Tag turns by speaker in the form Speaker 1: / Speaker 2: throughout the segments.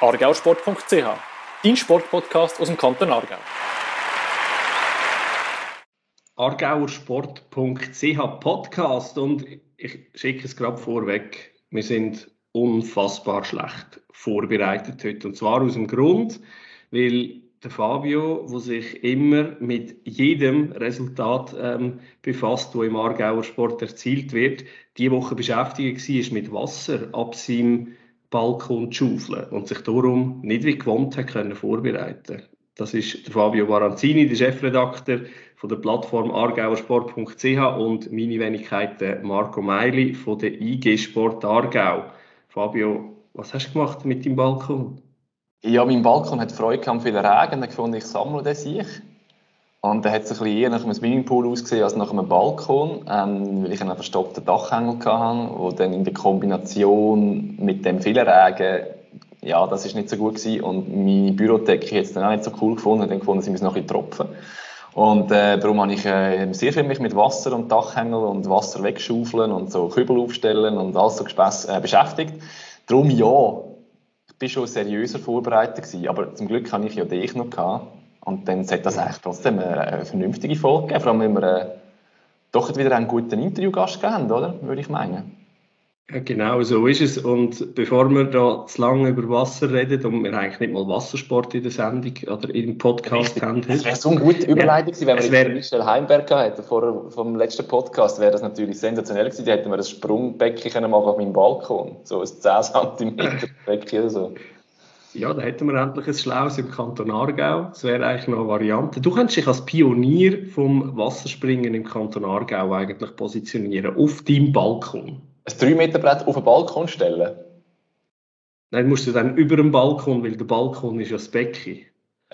Speaker 1: argausport.ch, dein Sportpodcast aus dem Kanton Aargau.
Speaker 2: argauersport.ch Podcast und ich schicke es gerade vorweg. Wir sind unfassbar schlecht vorbereitet heute. Und zwar aus dem Grund, weil der Fabio, der sich immer mit jedem Resultat ähm, befasst, das im Aargauer Sport erzielt wird, diese Woche beschäftigt war mit Wasser ab seinem Balkon schaufeln und sich darum nicht wie gewohnt hat können vorbereiten. Das ist der Fabio Baranzini, der Chefredakteur von der Plattform argauersport.ch und meine Wenigkeit Marco Meili von der IG Sport Aargau. Fabio, was hast du gemacht mit deinem Balkon?
Speaker 3: Ja, mein Balkon hat Freude gehabt, viel Regen. Dann gefunden, ich sammle das sich. Und dann hat es ein bisschen eher nach einem Swimmingpool ausgesehen als nach einem Balkon, ähm, weil ich einen verstoppten Dachhängel hatte, wo dann in der Kombination mit dem vielen Regen, ja, das ist nicht so gut gewesen. Und meine Bürodecke hat es dann auch nicht so cool gefunden, und dann gefunden, sie müssen noch ein bisschen tropfen. Und äh, darum habe ich äh, sehr viel mich mit Wasser und Dachhängel und Wasser wegschaufeln und so Kübel aufstellen und alles so Gespäss, äh, beschäftigt. Darum ja, ich bin schon seriöser vorbereitet gewesen, aber zum Glück habe ich ja dich noch gehabt. Und dann sollte das eigentlich trotzdem eine, vernünftige Folge geben, vor allem wenn wir äh, doch wieder einen guten Interviewgast haben, oder? Würde ich meinen.
Speaker 2: Ja, genau so ist es. Und bevor wir da zu lange über Wasser reden und wir eigentlich nicht mal Wassersport in der Sendung oder im Podcast Richtig. haben.
Speaker 3: Das wäre so eine gute Überleitung gewesen, wenn wir wär, Michel Heimberg hätten vor vom letzten Podcast, wäre das natürlich sensationell gewesen. Da hätten wir ein Sprungbecken können machen auf meinem Balkon. So ein 10 cm Becken oder so.
Speaker 2: Ja, da hätten wir endlich ein Schlaues im Kanton Aargau. Das wäre eigentlich noch eine Variante. Du könntest dich als Pionier vom Wasserspringen im Kanton Aargau eigentlich positionieren, auf deinem Balkon
Speaker 3: ein 3 Meter Brett auf den Balkon stellen?
Speaker 2: Nein, musst du dann über dem Balkon, weil der Balkon ist ja das Becken.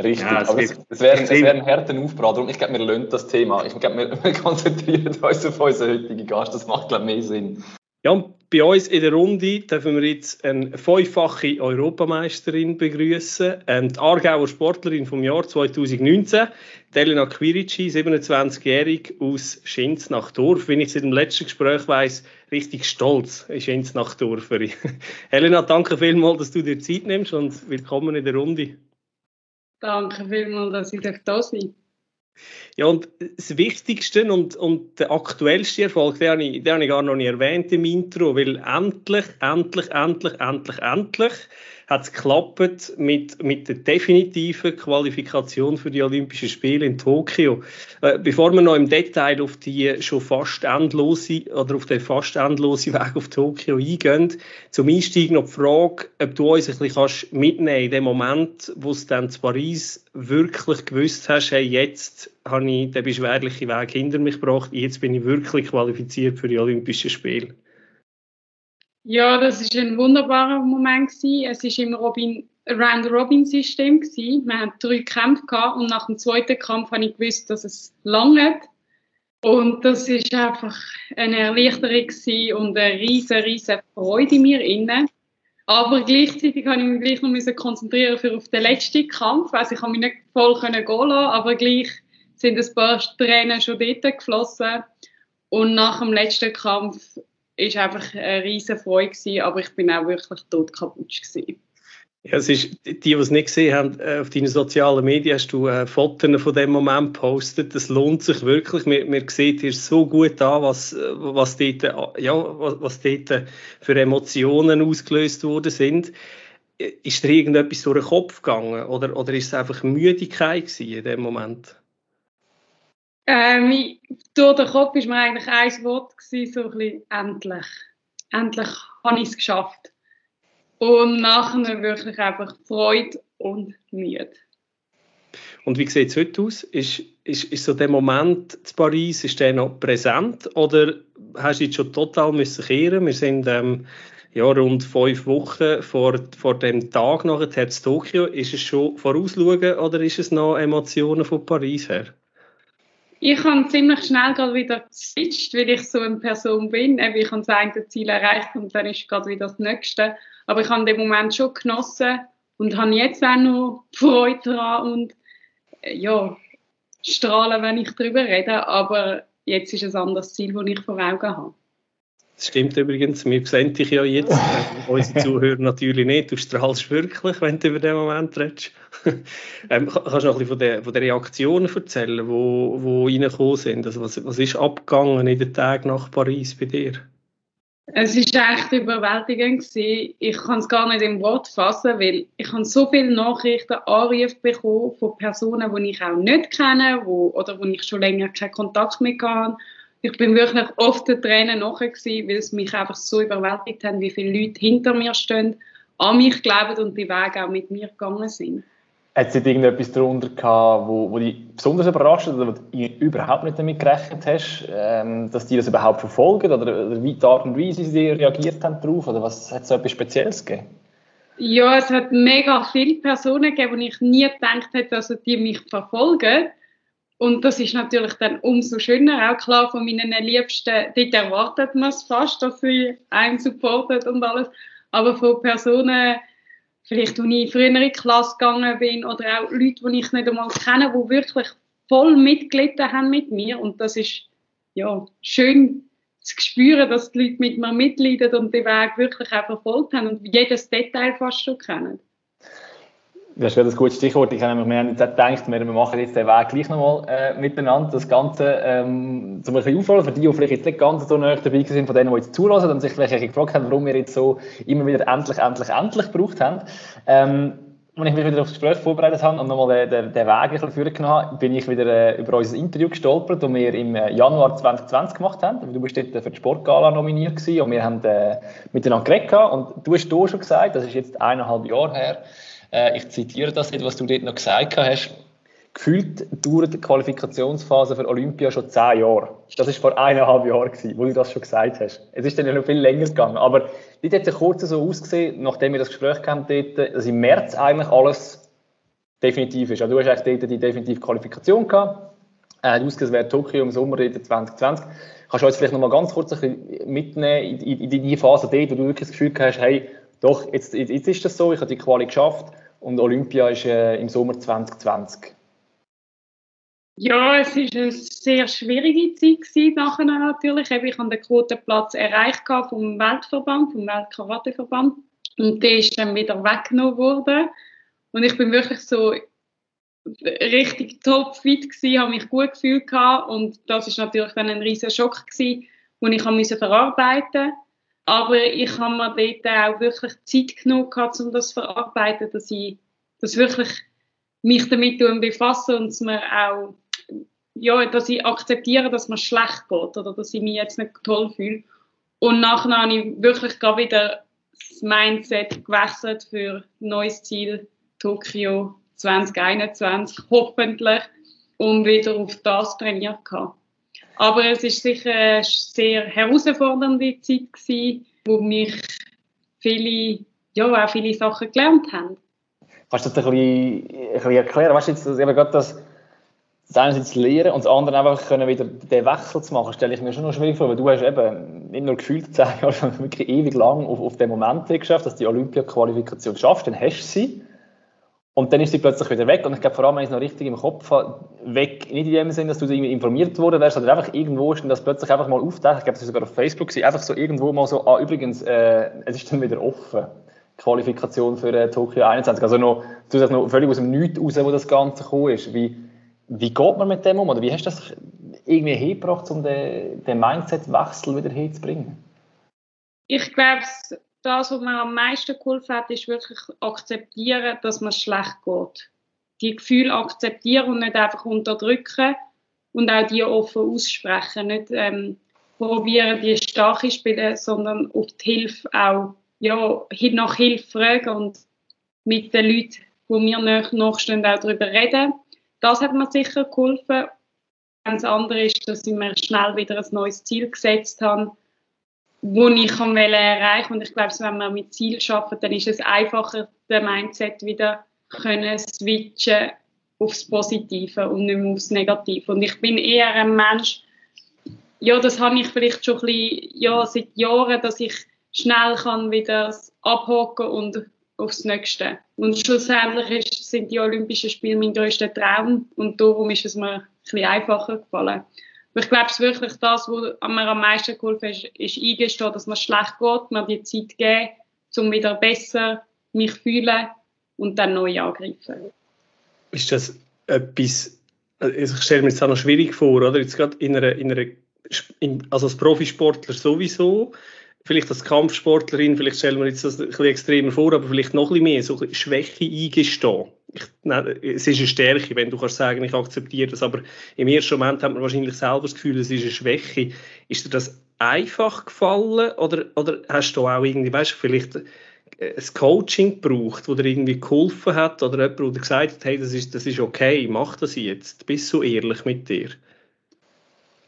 Speaker 3: Richtig, ja, es, wird, es, wäre, es wäre ein harter Aufbau. Darum, ich glaube, wir lernen das Thema. Ich glaube, wir, wir konzentrieren uns auf unseren heutigen Gast. Das macht, glaube ich, mehr Sinn.
Speaker 2: Ja, und bei uns in der Runde dürfen wir jetzt eine fünffache Europameisterin begrüßen, ähm, die Aargauer Sportlerin vom Jahr 2019, Elena Quirici, 27-jährig aus Schinz nach Dorf. Wenn ich seit dem letzten Gespräch weiss, richtig stolz in Schinz nach Dorf. Helena, danke vielmals, dass du dir Zeit nimmst und willkommen in der Runde.
Speaker 4: Danke vielmals, dass ich da sein
Speaker 2: ja, und das Wichtigste und, und der aktuellste Erfolg, den habe, ich, den habe ich gar noch nicht erwähnt im Intro, weil endlich, endlich, endlich, endlich, endlich hat es geklappt mit, mit der definitiven Qualifikation für die Olympischen Spiele in Tokio. Äh, bevor wir noch im Detail auf die schon fast endlose oder auf den fast endlosen Weg auf Tokio eingehen, zum Einstieg noch die Frage, ob du uns ein bisschen kannst mitnehmen in dem Moment, wo du dann zu Paris wirklich gewusst hast, hey, jetzt habe ich den beschwerlichen Weg hinter mich gebracht, jetzt bin ich wirklich qualifiziert für die Olympischen Spiele.
Speaker 4: Ja, das ist ein wunderbarer Moment gewesen. Es ist im Robin Round Robin System gewesen. Wir hatten drei Kämpfe gehabt und nach dem zweiten Kampf habe ich gewusst, dass es lange und das ist einfach eine Erleichterung gewesen und eine riesige, riesige Freude in mir inne. Aber gleichzeitig habe ich mich gleich noch konzentrieren für auf den letzten Kampf. Also ich habe mich nicht voll gehen lassen, aber gleich sind ein paar Tränen schon dort geflossen. Und nach dem letzten Kampf ist einfach eine riesige Freude gewesen, aber ich bin auch wirklich tot kaputt gewesen.
Speaker 2: Ja, es ist, die, die es nicht gesehen haben, äh, auf deinen sozialen Medien hast du äh, Fotos von dem Moment gepostet. Das lohnt sich wirklich. Man, sieht hier so gut an, was, was, dort, äh, ja, was, was dort für Emotionen ausgelöst worden sind. Ist dir irgendetwas durch den Kopf gegangen oder, oder ist es einfach Müdigkeit in dem Moment?
Speaker 4: Ähm, durch den Kopf war mir eigentlich ein Wort, so ein bisschen, endlich. Endlich habe ich es geschafft. Und nachher wirklich einfach Freude und Mühe.
Speaker 2: Und wie sieht es heute aus? Ist, ist, ist so der Moment in Paris, ist der noch präsent oder hast du jetzt schon total müssen kehren? Wir sind ähm, ja, rund fünf Wochen vor, vor dem Tag nachher zu Tokio. Ist es schon vorausschauen oder ist es noch Emotionen von Paris her?
Speaker 4: Ich habe ziemlich schnell gerade wieder geswitcht, weil ich so eine Person bin. Ich habe das eine Ziel erreicht und dann ist gerade wieder das nächste. Aber ich habe den Moment schon genossen und habe jetzt auch noch Freude daran und äh, ja, strahlen, wenn ich darüber rede. Aber jetzt ist ein anderes Ziel, das ich vor Augen habe.
Speaker 2: Das stimmt übrigens, wir sehen dich ja jetzt, unsere Zuhörer natürlich nicht, du strahlst wirklich, wenn du über den Moment redest. ähm, kannst du noch ein bisschen von den, von den Reaktionen erzählen, die wo, wo reingekommen sind? Also was, was ist abgegangen in den Tagen nach Paris bei dir?
Speaker 4: Es war echt überwältigend. Gewesen. Ich kann es gar nicht im Wort fassen, weil ich habe so viele Nachrichten, Anrufe bekommen von Personen, die ich auch nicht kenne wo, oder wo ich schon länger keinen Kontakt mehr hatte. Ich bin wirklich oft den Tränen nachher gewesen, weil es mich einfach so überwältigt hat, wie viele Leute hinter mir stehen, an mich glauben und die Wege auch mit mir gegangen sind.
Speaker 3: Hat es irgendetwas darunter gehabt, wo, wo dich besonders überrascht hat oder wo du überhaupt nicht damit gerechnet hast, ähm, dass die das überhaupt verfolgen oder, oder wie die Art und Weise, sie reagiert haben darauf oder was hat es so etwas Spezielles gegeben?
Speaker 4: Ja, es hat mega viele Personen gegeben, wo ich nie gedacht hätte, dass die mich verfolgen. Und das ist natürlich dann umso schöner, auch klar von meinen Liebsten, dort erwartet man es fast, dass sie einen supportet und alles. Aber von Personen, vielleicht, wo ich früher in die Klasse gegangen bin oder auch Leute, die ich nicht einmal kenne, die wirklich voll mitgelitten haben mit mir. Und das ist ja schön zu spüren, dass die Leute mit mir mitleiden und den Weg wirklich auch verfolgt haben und jedes Detail fast schon kennen.
Speaker 3: Das ist ein gutes Stichwort. Ich habe mir jetzt gedacht, wir machen jetzt den Weg gleich nochmal äh, miteinander. Das Ganze ähm, zum Beispiel aufrollen, für die, die vielleicht jetzt nicht ganz so nah dabei sind, von denen, die jetzt zulassen und sich vielleicht gefragt haben, warum wir jetzt so immer wieder endlich, endlich, endlich gebraucht haben. Ähm, als ich mich wieder auf das Gespräch vorbereitet habe und nochmal den, den, Weg ein bisschen führen habe, bin ich wieder äh, über unser Interview gestolpert, das wir im äh, Januar 2020 gemacht haben. Du bist dort für die Sportgala nominiert gewesen und wir haben äh, miteinander geredet und du hast hier schon gesagt, das ist jetzt eineinhalb Jahre her, äh, ich zitiere das nicht, was du dort noch gesagt hast. Gefühlt dauert die Qualifikationsphase für Olympia schon zehn Jahre. Das war vor eineinhalb Jahren, gewesen, wo du das schon gesagt hast. Es ist dann ja noch viel länger gegangen. Aber dort hat es kurz so ausgesehen, nachdem wir das Gespräch hatten, dort, dass im März eigentlich alles definitiv ist. Also du hast eigentlich dort die definitive Qualifikation gehabt. Äh, ausgesehen, Tokio im Sommer 2020. Kannst du uns vielleicht noch mal ganz kurz ein bisschen mitnehmen in, in, in die Phase dort, wo du wirklich das Gefühl hast, hey, doch, jetzt, jetzt ist das so, ich habe die Quali geschafft und Olympia ist äh, im Sommer 2020.
Speaker 4: Ja, es war eine sehr schwierige Zeit nachher natürlich. Ich habe den Quotenplatz erreicht vom Weltverband, vom Weltkarateverband. Und der ist dann wieder weggenommen worden. Und ich bin wirklich so richtig topfit habe mich gut gefühlt. Und das ist natürlich dann ein riesiger Schock den ich musste verarbeiten musste. Aber ich habe mir dort auch wirklich Zeit genommen, gehabt, um das zu verarbeiten, dass ich dass wirklich mich damit befasse und mir auch, ja, dass ich akzeptiere, dass mir schlecht geht oder dass ich mich jetzt nicht toll fühle. Und nachher habe ich wirklich wieder das Mindset gewechselt für neues Ziel, Tokio 2021, hoffentlich, um wieder auf das trainiert zu aber es ist sicher eine sehr herausfordernde Zeit gewesen, wo mich viele, ja, auch viele Sachen gelernt haben.
Speaker 3: Kannst du das ein bisschen, ein bisschen erklären? Weißt du, jetzt, eben gerade das, das eine zu lernen und das andere einfach können wieder den Wechsel zu machen, stelle ich mir schon noch schwierig vor, weil du hast eben nicht nur gefühlt zehn Jahre, sondern wirklich ewig lang auf, auf den Moment geschafft, dass die Olympia-Qualifikation schaffst, dann hast du sie. Und dann ist sie plötzlich wieder weg. Und ich glaube, vor allem, wenn ich es noch richtig im Kopf habe, weg, nicht in dem Sinne, dass du irgendwie informiert worden wärst, sondern einfach irgendwo ist das plötzlich einfach mal auftaucht. Ich glaube, das ist sogar auf Facebook gewesen, einfach so irgendwo mal so, ah, übrigens, äh, es ist dann wieder offen. Qualifikation für äh, Tokio 21. Also noch, du sagst noch völlig aus dem Nichts raus, wo das Ganze gekommen ist. Wie, wie geht man mit dem um? Oder wie hast du das irgendwie hingebracht, um den, den Mindset-Wechsel wieder hinzubringen?
Speaker 4: Ich glaube, das, was mir am meisten geholfen hat, ist wirklich akzeptieren, dass man schlecht geht. Die Gefühle akzeptieren und nicht einfach unterdrücken und auch die offen aussprechen. Nicht ähm, probieren, die starke spielen, sondern auf die Hilfe auch ja, nach Hilfe fragen und mit den Leuten, die mir nachstehen, auch darüber reden. Das hat mir sicher geholfen. Ganz andere ist, dass ich mir schnell wieder ein neues Ziel gesetzt habe wo ich kann erreichen Und ich glaube, wenn wir mit Ziel schaffen, dann ist es einfacher, den Mindset wieder können switchen aufs Positive und nicht mehr aufs Negative. Und ich bin eher ein Mensch, ja, das habe ich vielleicht schon ein bisschen, ja, seit Jahren, dass ich schnell kann wieder abhaken und aufs Nächste. Und schlussendlich ist, sind die Olympischen Spiele mein größter Traum und darum ist es mir ein bisschen einfacher gefallen. Ich glaube, es wirklich das, was mir am meisten geholfen ist, ist eingestehen, dass mir schlecht geht, mir die Zeit geben, um wieder besser mich fühlen und dann neu angreifen.
Speaker 2: Ist das etwas, also ich stelle mir jetzt auch noch schwierig vor, oder? Jetzt gerade in einer, in einer also als Profisportler sowieso, vielleicht als Kampfsportlerin, vielleicht stellen wir jetzt das ein bisschen extremer vor, aber vielleicht noch ein bisschen mehr, so ein bisschen Schwäche eingestehen. Ich, nein, es ist eine Stärke, wenn du kannst sagen, ich akzeptiere das, aber im ersten Moment hat man wahrscheinlich selber das Gefühl, es ist eine Schwäche. Ist dir das einfach gefallen oder, oder hast du auch irgendwie, weißt du, vielleicht ein Coaching gebraucht, wo dir irgendwie geholfen hat oder jemand, der gesagt hat, hey, das ist, das ist okay, mach das jetzt. Bist du ehrlich mit dir?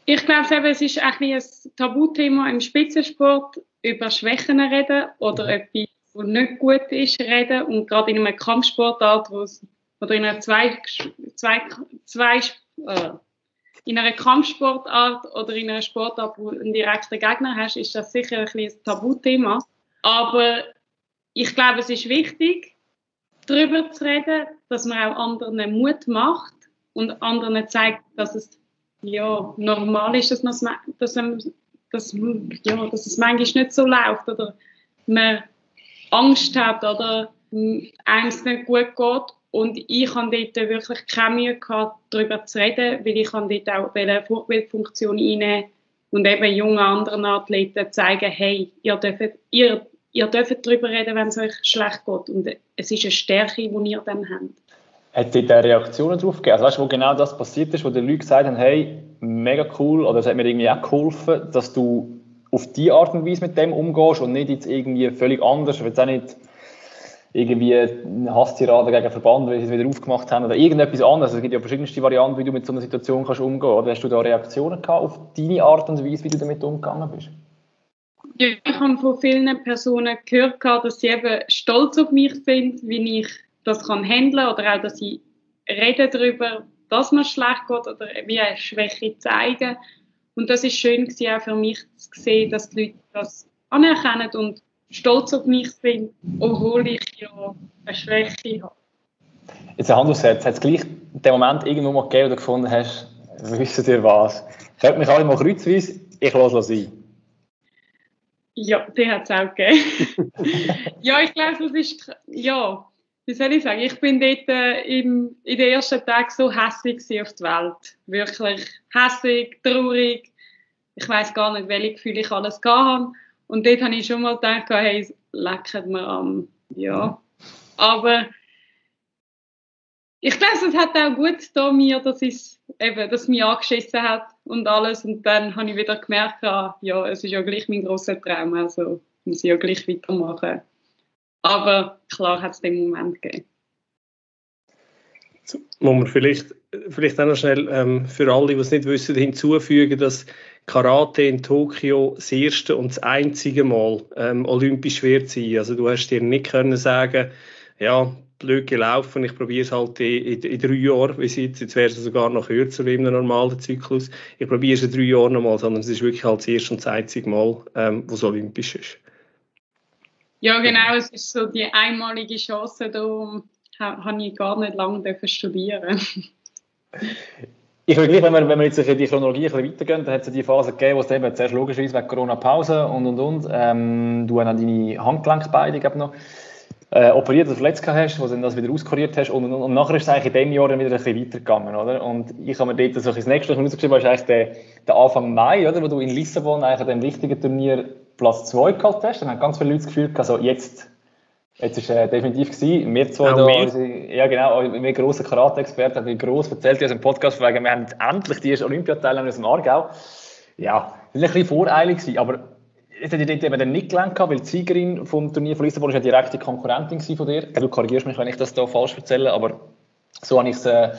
Speaker 4: Ich glaube, es ist ein, ein Tabuthema im Spitzensport, über Schwächen reden oder mhm. etwas, was nicht gut ist, reden. Und gerade in einer Kampfsportart, wo oder in einer zwei, zwei, zwei äh, in einer Kampfsportart oder in einer Sportart, wo du einen direkten Gegner hast, ist das sicher ein, ein Tabuthema. Aber ich glaube, es ist wichtig, darüber zu reden, dass man auch anderen Mut macht und anderen zeigt, dass es ja, normal ist, dass, man, dass, dass, ja, dass es manchmal nicht so läuft oder man Angst hat oder einem nicht gut geht. Und ich habe dort wirklich keine Mühe gehabt, darüber zu reden, weil ich dort auch eine Vorbildfunktion einnehmen und eben jungen anderen Athleten zeigen, hey, ihr dürft, ihr, ihr dürft darüber reden, wenn es euch schlecht geht. Und es ist eine Stärke, die ihr dann habt.
Speaker 3: Hat es da Reaktionen darauf gegeben? Also weißt du, wo genau das passiert ist, wo die Leute gesagt haben, hey, mega cool, oder es hat mir irgendwie auch geholfen, dass du auf die Art und Weise mit dem umgehst und nicht jetzt irgendwie völlig anders, wenn es auch nicht irgendwie eine Hasstirade gegen Verband, weil sie es wieder aufgemacht haben oder irgendetwas anderes. Es gibt ja verschiedenste Varianten, wie du mit so einer Situation kannst umgehen kannst. Oder hast du da Reaktionen gehabt auf deine Art und Weise, wie du damit umgegangen bist?
Speaker 4: Ja, ich habe von vielen Personen gehört, dass sie eben stolz auf mich sind, wie ich das kann handeln oder auch, dass sie reden darüber, dass man schlecht geht oder wie eine Schwäche zeigen. Und das ist schön auch für mich zu sehen, dass die Leute das anerkennen und stolz auf mich sind, obwohl ich ja eine Schwäche habe.
Speaker 3: Jetzt ein Handelsatz, hat es gleich den Moment irgendwo mal gegeben, oder gefunden hast, wisst ihr was? Könnt mich alle mal kreuzweise, ich lasse es sein.
Speaker 4: Ja, die hat es auch gegeben. ja, ich glaube, das ist, ja, wie soll ich sagen, ich bin dort äh, im, in den ersten Tagen so hässlich auf die Welt. Wirklich hässlich, traurig. Ich weiß gar nicht, welche Gefühle ich alles hatte. Und dort habe ich schon mal gedacht, hey, lecket mir am. Ja. Aber ich glaube, es hat auch gut da mir, dass es eben, dass mich angeschissen hat und alles. Und dann habe ich wieder gemerkt, ah, ja, es ist ja gleich mein großer Traum, also muss ich ja gleich weitermachen. Aber klar hat es den Moment gegeben.
Speaker 2: Muss man vielleicht, vielleicht auch noch schnell ähm, für alle, die es nicht wissen, hinzufügen, dass Karate in Tokio das erste und das einzige Mal ähm, olympisch wird sein. Also du hast dir nicht können sagen, ja, blöd gelaufen, ich probiere es halt in, in, in, drei Jahren, wie jetzt, jetzt wäre es sogar noch kürzer wie im normalen Zyklus, ich probiere es in drei Jahren nochmal, sondern es ist wirklich halt das erste und das einzige Mal, ähm, wo es olympisch ist.
Speaker 4: Ja, genau, es ist so die einmalige Chance, da habe ich gar nicht lange studieren
Speaker 3: Ich will gleich, wenn wir, wenn wir jetzt die Chronologie ein weitergehen, dann hat es die Phase gegeben, wo es eben zuerst logischerweise wegen Corona-Pause und und und, ähm, du dann deine Handgelenkbeine noch äh, operiert oder verletzt hast, wo du das wieder auskuriert hast und, und, und, nachher ist es eigentlich in dem Jahr dann wieder ein bisschen weitergegangen, oder? Und ich habe mir dort so das nächste rausgeschrieben, ist eigentlich der, der Anfang Mai, oder? Wo du in Lissabon eigentlich an dem wichtigen Turnier Platz 2 gehabt hast, dann haben ganz viele Leute das Gefühl gehabt, jetzt, jetzt ist äh, definitiv gewesen. Wir zwei da, unsere, ja genau, wir grossen Karate-Experten haben gross erzählt in unserem Podcast, wegen, wir haben endlich die erste Olympiateilnehmer aus dem Aargau. Ja, das war ein bisschen voreilig gewesen, aber es hat dort eben nicht gelernt, weil die Siegerin vom Turnier von Lissabon ist eine direkte Konkurrentin von dir. Du korrigierst mich, wenn ich das da falsch erzähle, aber so habe ich es äh,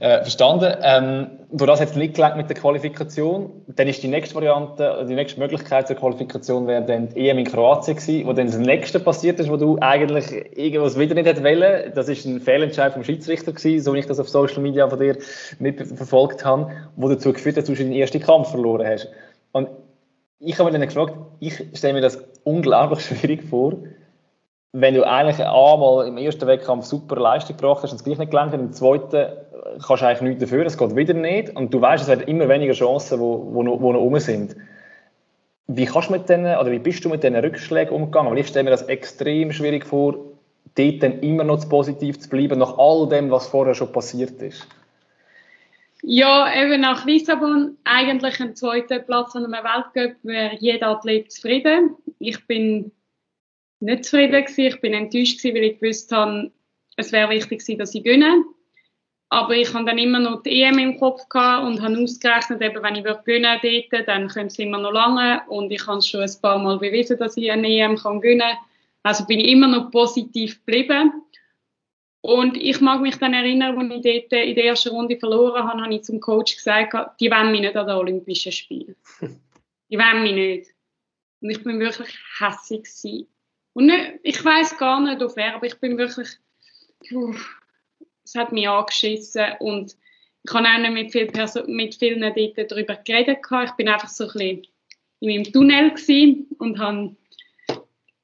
Speaker 3: äh, verstanden. Ähm, durch das hat es nicht gelangt mit der Qualifikation. Dann ist die nächste Variante, die nächste Möglichkeit zur Qualifikation wäre dann die EM in Kroatien gewesen, wo dann das nächste passiert ist, wo du eigentlich irgendwas wieder nicht hättest wollen. Das ist ein Fehlentscheid vom Schiedsrichter gewesen, so wie ich das auf Social Media von dir mitverfolgt habe, wo dazu geführt hat, dass du den ersten Kampf verloren hast. Und ich habe mir dann gefragt, ich stelle mir das unglaublich schwierig vor, wenn du eigentlich einmal im ersten Wettkampf super Leistung gebracht hast und es gleich nicht gelangt hat, im zweiten kannst du eigentlich nichts dafür, es geht wieder nicht und du weißt, es werden immer weniger Chancen, wo, wo, noch, wo noch rum sind. Wie kannst mit denen, oder wie bist du mit diesen Rückschlägen umgegangen? Weil ich stelle mir das extrem schwierig vor, dort dann immer noch positiv zu bleiben, nach all dem, was vorher schon passiert ist.
Speaker 4: Ja, eben nach Lissabon eigentlich ein zweiter Platz an einem Weltcup wäre jeder Athlet zufrieden. Ich bin nicht zufrieden gewesen. Ich bin enttäuscht gewesen, weil ich gewusst habe, es wäre wichtig gewesen, dass ich gewinne. Aber ich habe dann immer noch die EM im Kopf gehabt und habe ausgerechnet, eben, wenn ich gewinnen dort, dann könnte es immer noch lange. Und ich habe schon ein paar Mal bewiesen, dass ich eine EM kann gewinnen kann. Also bin ich immer noch positiv geblieben. Und ich mag mich dann erinnern, als ich dort in der ersten Runde verloren habe, habe ich zum Coach gesagt, die wollen mich nicht an den Olympischen Spielen. Die wollen mich nicht. Und ich bin wirklich hässlich gewesen. Und nicht, ich weiß gar nicht auf wer, aber ich bin wirklich, es hat mich angeschissen und ich habe auch nicht mit, viel mit vielen dort darüber geredet. Ich bin einfach so ein bisschen in meinem Tunnel und habe,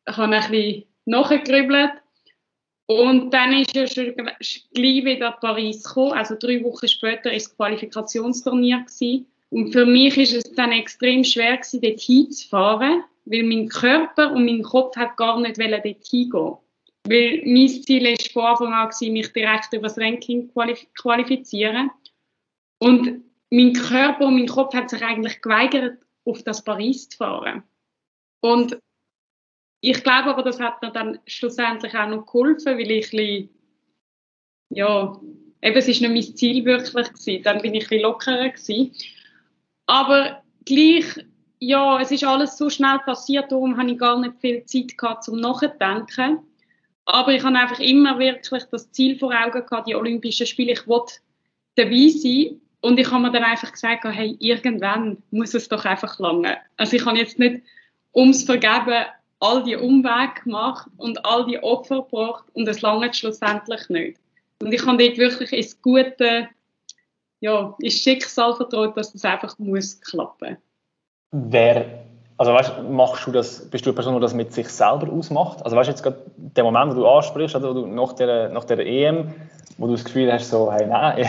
Speaker 4: habe ein bisschen nachgegrübelt. Und dann ist ja schon gleich wieder Paris gekommen. Also drei Wochen später war das Qualifikationsturnier. Gewesen. Und für mich ist es dann extrem schwer gewesen, dort hinzufahren, weil mein Körper und mein Kopf gar nicht dort hingehen. Weil mein Ziel war von Anfang an, mich direkt über das Ranking qualif qualifizieren. Und mein Körper und mein Kopf hat sich eigentlich geweigert, auf das Paris zu fahren. Und ich glaube aber, das hat mir dann schlussendlich auch noch geholfen, weil ich ein ja, eben, es ist nicht mein Ziel wirklich gewesen. Dann bin ich ein bisschen lockerer gewesen. Aber gleich, ja, es ist alles so schnell passiert, darum habe ich gar nicht viel Zeit gehabt zum Nachdenken. Aber ich habe einfach immer wirklich das Ziel vor Augen gehabt, die Olympischen Spiele, ich wollte dabei sein. Und ich habe mir dann einfach gesagt, hey, irgendwann muss es doch einfach lange. Also ich habe jetzt nicht ums Vergeben all die Umwege gemacht und all die Opfer gebracht und es lange schlussendlich nicht. Und ich habe dort wirklich ins Gute, ja, ins Schicksal vertraut, dass das einfach muss klappen.
Speaker 3: Wer, also weißt, machst du das, bist du eine Person, die das mit sich selber ausmacht? Also weißt du jetzt gerade der Moment, wo du ansprichst, oder du nach der, nach der EM, wo du das Gefühl hast, so, hey, nein,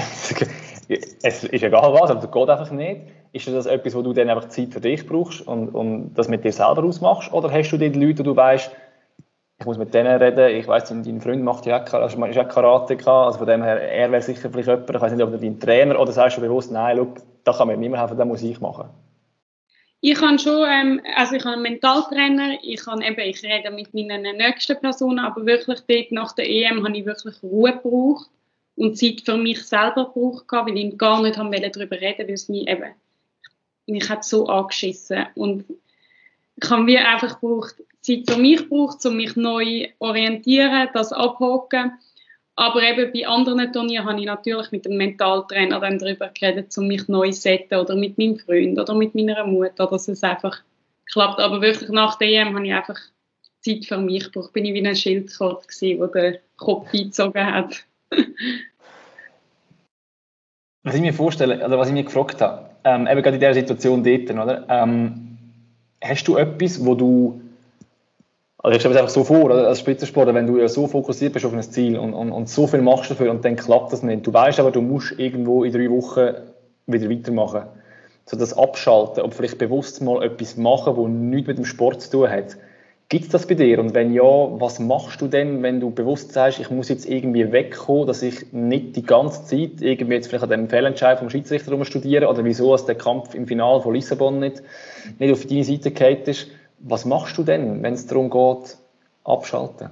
Speaker 3: es ist egal was, aber das geht einfach nicht ist das etwas, wo du dann einfach Zeit für dich brauchst und, und das mit dir selber ausmachst? Oder hast du die Leute, die du weißt, ich muss mit denen reden, ich weiss, dein Freund macht ja auch, also ist auch Karate, also von dem her, er wäre sicher vielleicht jemand, ich weiß nicht, ob dein Trainer, oder sagst du bewusst, nein, look, da kann mir niemand helfen, das muss ich machen?
Speaker 4: Ich habe schon, ähm, also ich habe einen Mentaltrainer, ich habe eben, ich rede mit meinen nächsten Personen, aber wirklich dort nach der EM habe ich wirklich Ruhe gebraucht und Zeit für mich selber gebraucht, weil ich gar nicht haben darüber reden weil es mich eben mich hat so angeschissen und ich habe wie einfach gebraucht, Zeit für mich gebraucht, um mich neu orientieren, das abhocken. Aber eben bei anderen Turnieren habe ich natürlich mit dem Mentaltrainer dann darüber geredet, um mich neu zu setzen oder mit meinem Freund oder mit meiner Mutter, dass es einfach klappt. Aber wirklich nach der EM habe ich einfach Zeit für mich gebraucht. Bin ich wie ein Schildkröte gewesen, der den Kopf eingezogen hat.
Speaker 3: was ich mir vorstelle, oder was ich mir gefragt habe, ähm, eben gerade in dieser Situation dort, oder? Ähm, hast du etwas, wo du, also ich stelle mir einfach so vor, als Spitzensportler, wenn du ja so fokussiert bist auf ein Ziel und, und, und so viel machst dafür und dann klappt das nicht. Du weißt aber, du musst irgendwo in drei Wochen wieder weitermachen. So das Abschalten und vielleicht bewusst mal etwas machen, wo nichts mit dem Sport zu tun hat. Gibt es das bei dir? Und wenn ja, was machst du denn, wenn du bewusst sagst, ich muss jetzt irgendwie wegkommen, dass ich nicht die ganze Zeit irgendwie jetzt vielleicht an dem Fehlentscheid vom Schiedsrichter studiere oder wieso als der Kampf im Finale von Lissabon nicht, nicht auf deine Seite geht ist? Was machst du denn, wenn es darum geht, abschalten?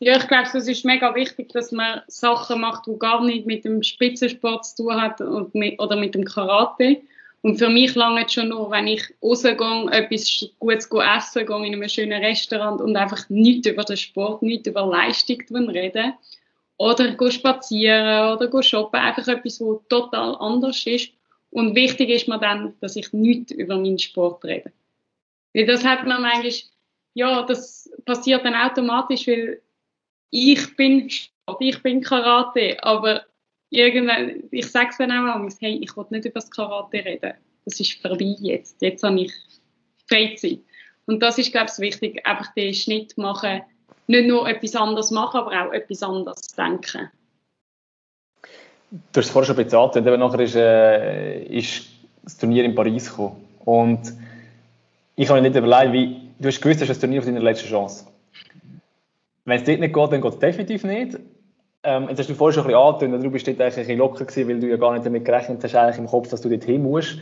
Speaker 4: Ja, ich glaube, es ist mega wichtig, dass man Sachen macht, die gar nicht mit dem Spitzensport zu tun hat und mit, oder mit dem Karate. Und für mich lange es schon nur, wenn ich rausgehe, etwas Gutes essen, gehe in einem schönen Restaurant und einfach nichts über den Sport, nichts über Leistung reden. Oder gehe spazieren oder gehe shoppen. Einfach etwas, was total anders ist. Und wichtig ist mir dann, dass ich nichts über meinen Sport rede. Weil das hat man eigentlich, ja, das passiert dann automatisch, weil ich bin Sport, ich bin Karate, aber irgendwann, ich sage es dann auch mal, hey, ich will nicht über das Karate reden. Das ist vorbei jetzt. Jetzt habe ich Freizeit. Und das ist, glaube ich, wichtig, einfach den Schnitt machen, nicht nur etwas anderes machen, aber auch etwas anderes denken.
Speaker 3: Du hast es vorher schon bezahlt, und nachher ist, äh, ist das Turnier in Paris gekommen. Und ich habe mir nicht überlegt, wie, du hast gewusst, das ist das Turnier auf deiner letzten Chance. Wenn es dort nicht geht, dann geht es definitiv nicht. Ähm, jetzt hast du vorher schon ein bisschen angetönt, du bist dort eigentlich ein bisschen locker gewesen, weil du ja gar nicht damit gerechnet hast, eigentlich im Kopf, dass du dort hin musst.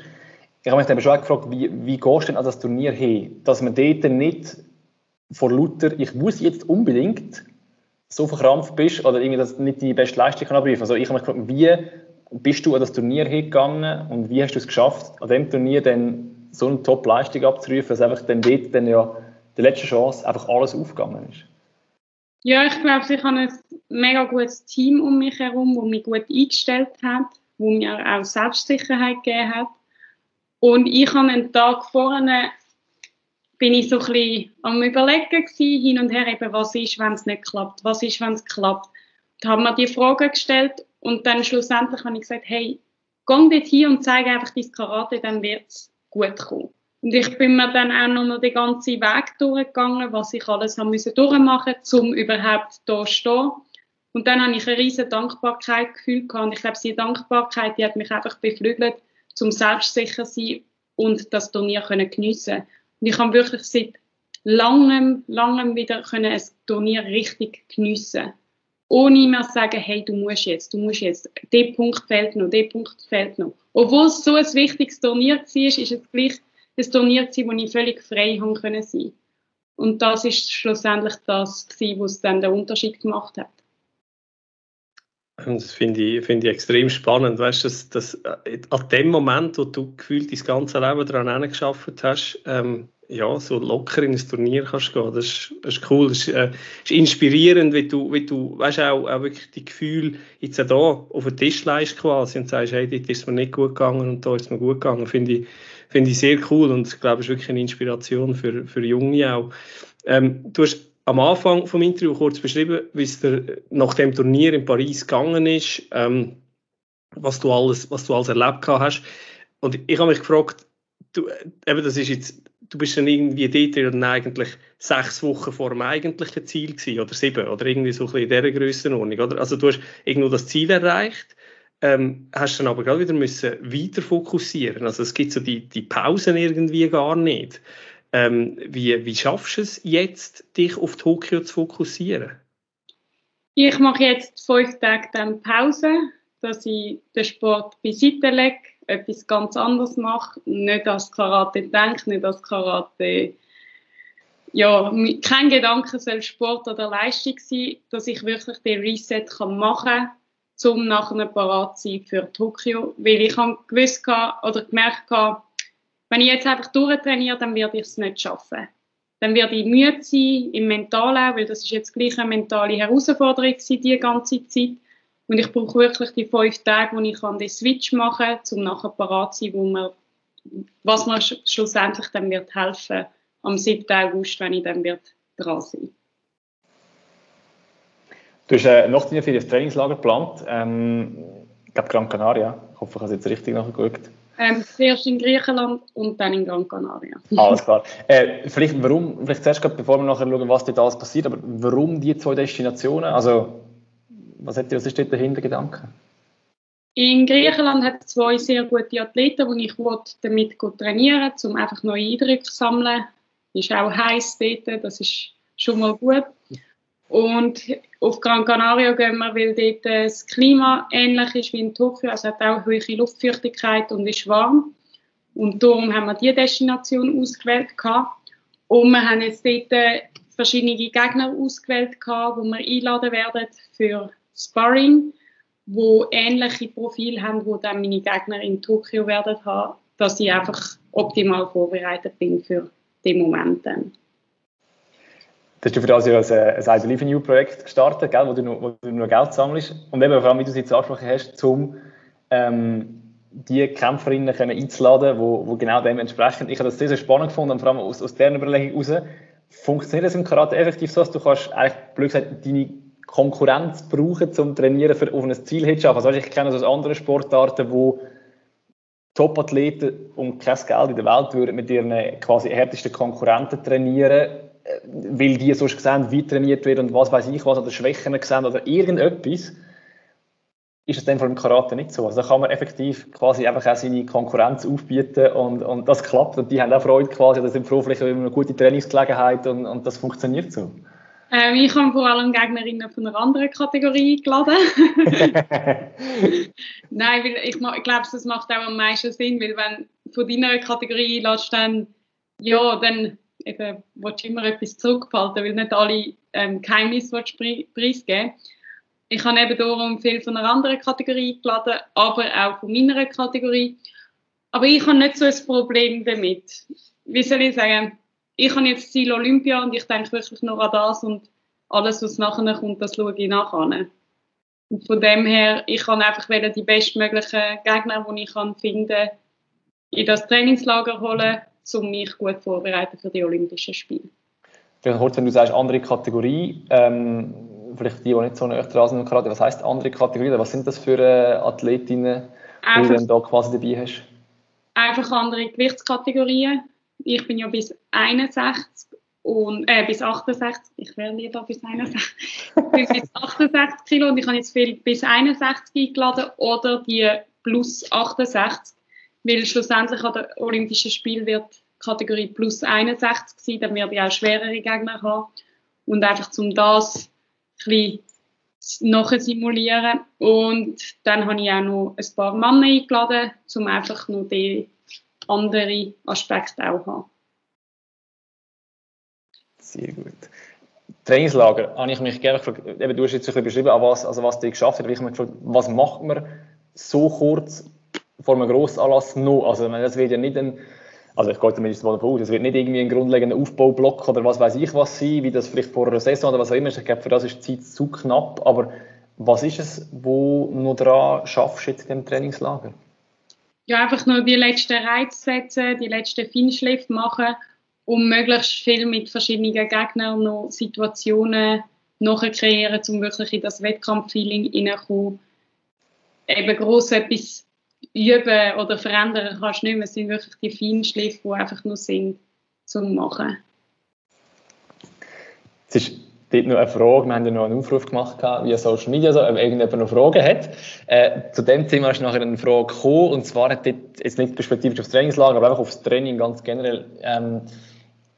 Speaker 3: Ich habe mich dann schon gefragt, wie, wie gehst du denn an das Turnier hin? Dass man dort nicht vor lauter, ich muss jetzt unbedingt so verkrampft bist oder irgendwie das nicht die beste Leistung kann abrufen. Also ich habe mich gefragt, wie bist du an das Turnier hingegangen und wie hast du es geschafft, an dem Turnier dann so eine Top-Leistung abzurufen, dass einfach dann dort dann ja die letzte Chance einfach alles aufgegangen ist?
Speaker 4: Ja, ich glaube, ich habe ein mega gutes Team um mich herum, das mich gut eingestellt hat, wo mir auch Selbstsicherheit gegeben hat. Und ich habe einen Tag vorne bin ich so ein bisschen am überlegen gewesen, hin und her eben, was ist, wenn es nicht klappt, was ist, wenn es klappt. Da haben wir die Frage gestellt und dann schlussendlich habe ich gesagt, hey, geh dort hin und zeige einfach dein Karate, dann wird es gut kommen. Und ich bin mir dann auch noch den ganzen Weg durchgegangen, was ich alles haben müssen durchmachen, um überhaupt da zu stehen. Und dann habe ich eine riesige Dankbarkeit gefühlt und ich glaube, diese Dankbarkeit, die hat mich einfach beflügelt, zum selbstsicher sein und das Turnier können geniessen. Und ich habe wirklich seit langem, langem wieder können ein Turnier richtig geniessen. Ohne mir zu sagen, hey, du musst jetzt, du musst jetzt, der Punkt fehlt noch, der Punkt fehlt noch. Obwohl es so ein wichtiges Turnier war, ist es gleich ein Turnier wo ich völlig frei haben können sein. Und das ist schlussendlich das was dann den Unterschied gemacht hat.
Speaker 2: Das finde ich, find ich extrem spannend. Weißt dass, dass äh, an dem Moment, wo du gefühlt dein ganze Leben daran geschafft hast, ähm, ja, so locker in ein Turnier kannst gehen. Das ist, das ist cool, das ist, äh, ist inspirierend, wie du, wie du weißt, auch, auch wirklich die Gefühle jetzt auch da auf den Tisch leist quasi und sagst, hey, dort ist mir nicht gut gegangen und da ist mir gut gegangen. Finde ich, finde ich sehr cool und ich glaube, es ist wirklich eine Inspiration für, für Junge auch. Ähm, du hast am Anfang vom Interview kurz beschrieben, wie es dir nach dem Turnier in Paris gegangen ist, ähm, was du alles, was du alles erlebt hast. Und ich habe mich gefragt, du, eben das ist jetzt du bist dann irgendwie dort dann eigentlich sechs Wochen vor dem eigentlichen Ziel gewesen, oder sieben, oder irgendwie so ein bisschen in dieser Grössenordnung, oder? Also du hast irgendwo das Ziel erreicht, ähm, hast dann aber gerade wieder müssen weiter fokussieren. Also es gibt so die, die Pausen irgendwie gar nicht. Ähm, wie, wie schaffst du es jetzt, dich auf Tokio zu fokussieren?
Speaker 4: Ich mache jetzt fünf Tage dann Pause, dass ich den Sport beiseite lege etwas ganz anderes mache, nicht als Karate denke, nicht als Karate, ja, kein Gedanke soll Sport oder Leistung sein, dass ich wirklich den Reset kann machen kann, um nachher parat zu sein für Tokio, weil ich habe gewusst oder gemerkt habe, wenn ich jetzt einfach durchtrainiere, dann werde ich es nicht schaffen. Dann werde ich müde sein, im Mental auch, weil das ist jetzt gleich eine mentale Herausforderung gewesen, die ganze Zeit. Und ich brauche wirklich die fünf Tage, wo ich kann den Switch machen kann, um nachher parat zu sein, wo man, was mir schlussendlich dann wird helfen am 7. August, wenn ich dann wird dran sein
Speaker 3: Du hast äh, noch für das Trainingslager geplant. Ähm, ich glaube Gran Canaria. Ich hoffe, ich habe es jetzt richtig nachgeschaut.
Speaker 4: Ähm, zuerst in Griechenland und dann in Gran Canaria.
Speaker 3: Alles klar. Äh, vielleicht, warum, vielleicht zuerst, bevor wir nachher schauen, was dort alles passiert, aber warum die zwei Destinationen? Also was, hat, was ist dort der Hintergedanke?
Speaker 4: In Griechenland hat es zwei sehr gute Athleten, die ich damit trainieren um einfach neue Eindrücke zu sammeln. Ist auch heiß dort, das ist schon mal gut. Und auf Gran Canaria gehen wir, weil dort das Klima ähnlich ist wie in Tokio. Also hat auch hohe Luftfeuchtigkeit und ist warm. Und darum haben wir diese Destination ausgewählt. Und wir haben jetzt dort verschiedene Gegner ausgewählt, wo wir einladen werden für Sparring, wo ähnliche Profile haben, wo dann meine Gegner in Tokio werden haben, dass ich einfach optimal vorbereitet bin für den Moment dann.
Speaker 3: Du hast für das ja ein, I Believe in You Projekt gestartet, gell, wo, du nur, wo du nur Geld sammelst. Und eben, vor allem, wie du es jetzt angesprochen hast, um ähm, die Kämpferinnen können einzuladen, wo, wo genau dem entsprechen. Ich habe das sehr, sehr spannend gefunden, und vor allem aus, aus deren Überlegung heraus. Funktioniert das im Karate effektiv so, dass du kannst eigentlich, blöd gesagt, deine Konkurrenz brauchen, zum Trainieren für, auf ein Ziel hinzuschaffen. Also ich kenne das aus anderen Sportarten, wo Top-Athleten um kein Geld in der Welt würden mit ihren quasi härtesten Konkurrenten trainieren. äh, weil die sonst sehen, wie trainiert wird und was weiß ich was, oder Schwächen sehen oder irgendetwas, ist es dann vor dem Karate nicht so. Also da kann man effektiv quasi einfach auch seine Konkurrenz aufbieten und, und das klappt und die haben auch Freude quasi, das sind froh, vielleicht eine gute Trainingsgelegenheit und, und das funktioniert so.
Speaker 4: Ähm, ich habe vor allem Gegnerinnen von einer anderen Kategorie eingeladen. Nein, weil ich, ich glaube, das macht auch am meisten Sinn, weil wenn du von deiner Kategorie einlässt, dann, ja, dann eben, willst du immer etwas zurückhalten, weil nicht alle ähm, Geheimnisse preisgeben Ich habe eben darum viel von einer anderen Kategorie eingeladen, aber auch von meiner Kategorie. Aber ich habe nicht so ein Problem damit. Wie soll ich sagen? Ich habe jetzt Ziel Olympia und ich denke wirklich nur an das und alles, was nachher kommt, das schaue ich nachher. Und von dem her, ich kann einfach die bestmöglichen Gegner, die ich kann finden in das Trainingslager holen, um mich gut vorzubereiten für die Olympischen Spiele.
Speaker 3: Vielleicht kurz, wenn du sagst, andere Kategorie, ähm, vielleicht die, die nicht so näher dran sind was heisst andere Kategorie? Was sind das für äh, Athletinnen, die du da quasi dabei hast?
Speaker 4: Einfach andere Gewichtskategorien ich bin ja bis 61 und äh, bis 68, ich wäre lieber bis 61, bis 68 Kilo und ich habe jetzt viel bis 61 eingeladen oder die plus 68, weil schlussendlich an der Olympischen Spiel wird Kategorie plus 61 sein, dann werde ich auch schwerere Gegner haben und einfach um das ein bisschen nachher simulieren. Und dann habe ich auch noch ein paar Männer eingeladen, um einfach noch die andere Aspekte auch haben.
Speaker 3: Sehr gut. Trainingslager, habe ich mich gerne gefragt, eben, du hast jetzt ein beschrieben, was, also was du geschafft hast, ich mich gefragt, was macht man so kurz vor einem Grossanlass noch? Also das wird ja nicht ein, also ich gehe zumindest mal davon aus, es wird nicht irgendwie ein grundlegender Aufbaublock oder was weiß ich was sein, wie das vielleicht vor einer Saison oder was auch immer ist. Ich glaube, für das ist die Zeit zu knapp, aber was ist es, wo du noch dran schaffst jetzt in dem Trainingslager?
Speaker 4: Ja, einfach nur die letzten Reize setzen, die letzten Feinschliff machen, um möglichst viel mit verschiedenen Gegnern noch Situationen nachher kreieren, um wirklich in das Wettkampffeeling hineinzukommen. Eben gross etwas üben oder verändern kannst du nicht mehr. Es sind wirklich die Feinschliffe, die einfach nur sind, zum machen.
Speaker 3: Es ist dort noch eine Frage. Wir haben ja noch einen Aufruf gemacht via Social Media, so, ob irgendjemand noch Fragen hat. Äh, zu dem Thema ist nachher eine Frage gekommen, und zwar hat dort, jetzt nicht perspektivisch aufs Trainingslager, aber einfach aufs Training ganz generell. Ähm,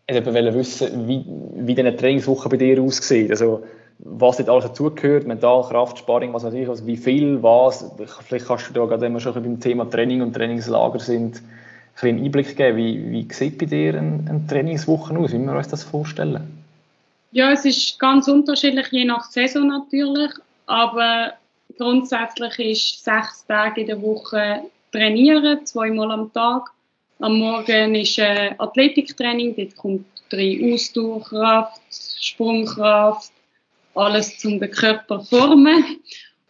Speaker 3: ich wollte wissen, wie, wie eine Trainingswoche bei dir aussieht. Also, was dort alles dazugehört, Mental, Kraft, Sparring, was weiß ich, also wie viel, was. Vielleicht kannst du da gerade, wenn wir schon beim Thema Training und Trainingslager sind, einen Einblick geben. Wie, wie sieht bei dir eine, eine Trainingswoche aus? Wie wir uns das vorstellen?
Speaker 4: Ja, es ist ganz unterschiedlich, je nach Saison natürlich. Aber grundsätzlich ist sechs Tage in der Woche trainieren, zweimal am Tag. Am Morgen ist äh, Athletiktraining, dort kommt drei Ausdauerkraft, Sprungkraft, alles zum den Körper formen.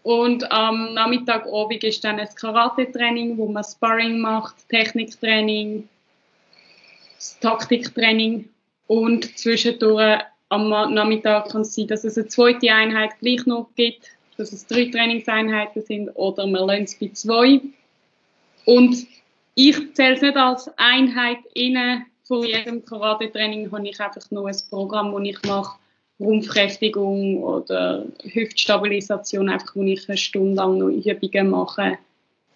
Speaker 4: Und am Nachmittag Abend ist dann ein Karate-Training, wo man Sparring macht, Techniktraining, Taktiktraining und zwischendurch am Nachmittag kann es sein, dass es eine zweite Einheit gleich noch gibt, dass es drei Trainingseinheiten sind oder man lernt es bei zwei. Und ich zähle es nicht als Einheit inne. Vor jedem Karate-Training habe ich einfach nur ein Programm, das ich mache, Rumpfkräftigung oder Hüftstabilisation, einfach wo ich eine Stunde lang noch Übungen mache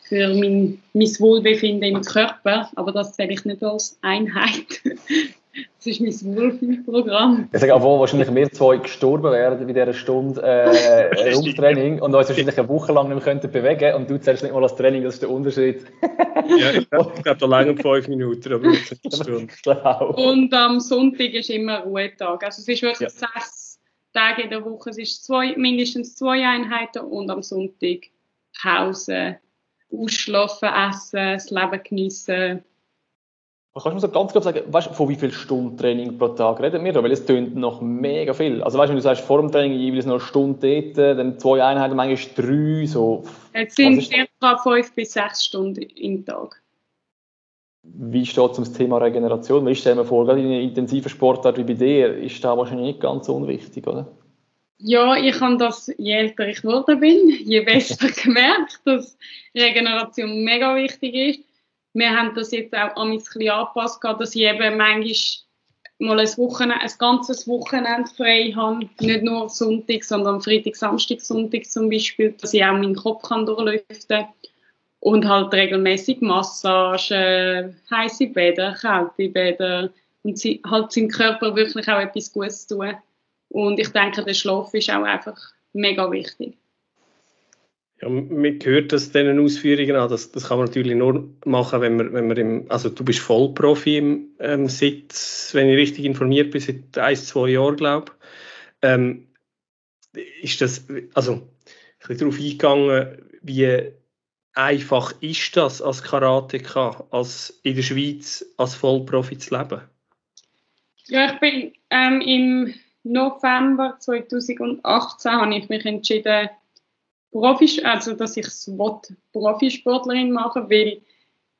Speaker 4: für mein, mein Wohlbefinden im Körper. Aber das zähle ich nicht als Einheit. Das ist mein Wohlfühlprogramm.
Speaker 3: Ich sage, obwohl wahrscheinlich wir zwei gestorben wären bei dieser Stunde äh, Rumpftraining und uns wahrscheinlich eine Woche lang nicht mehr könnten bewegen und du zählst nicht mal das Training, das ist der Unterschied.
Speaker 2: ja, ich glaube, da länger fünf Minuten, aber nicht eine
Speaker 4: Stunde. Und am Sonntag ist immer Ruhetag. Also es ist wirklich ja. sechs Tage in der Woche. Es ist zwei, mindestens zwei Einheiten und am Sonntag Pause, ausschlafen, essen, das Leben genießen
Speaker 3: Kannst du mir so ganz kurz sagen, weißt, von wie viel Stunden Training pro Tag reden wir da? Weil es tönt noch mega viel. Also weißt, wenn du sagst, vor dem Training jeweils noch eine Stunde dort, dann zwei Einheiten, manchmal drei, so.
Speaker 4: Es sind circa fünf bis sechs Stunden im Tag.
Speaker 3: Wie steht es um das Thema Regeneration? Ich stelle mir vor, gerade in einer intensiven Sportart wie bei dir, ist das wahrscheinlich nicht ganz unwichtig, oder?
Speaker 4: Ja, ich habe das, je älter ich geworden bin, je besser gemerkt, dass Regeneration mega wichtig ist wir haben das jetzt auch ein bisschen angepasst, dass ich eben manchmal mal ein, Wochenende, ein ganzes Wochenende frei habe, nicht nur Sonntag, sondern Freitag, Samstag, Sonntag zum Beispiel, dass ich auch meinen Kopf kann durchlüften und halt regelmäßig Massagen, heiße Bäder, kalte Bäder und halt seinem Körper wirklich auch etwas Gutes tun. Und ich denke, der Schlaf ist auch einfach mega wichtig.
Speaker 2: Ja, man hört das diesen Ausführungen an. Das, das kann man natürlich nur machen, wenn man, wenn man im, also du bist Vollprofi im ähm, Sitz, wenn ich richtig informiert bin, seit ein, zwei Jahren, glaube ich. Ähm, ist das, also, ich bin darauf eingegangen, wie einfach ist das als Karateka, als in der Schweiz als Vollprofi zu leben?
Speaker 4: Ja, ich bin ähm, im November 2018 habe ich mich entschieden, Profi, also dass ich Profisportlerin machen weil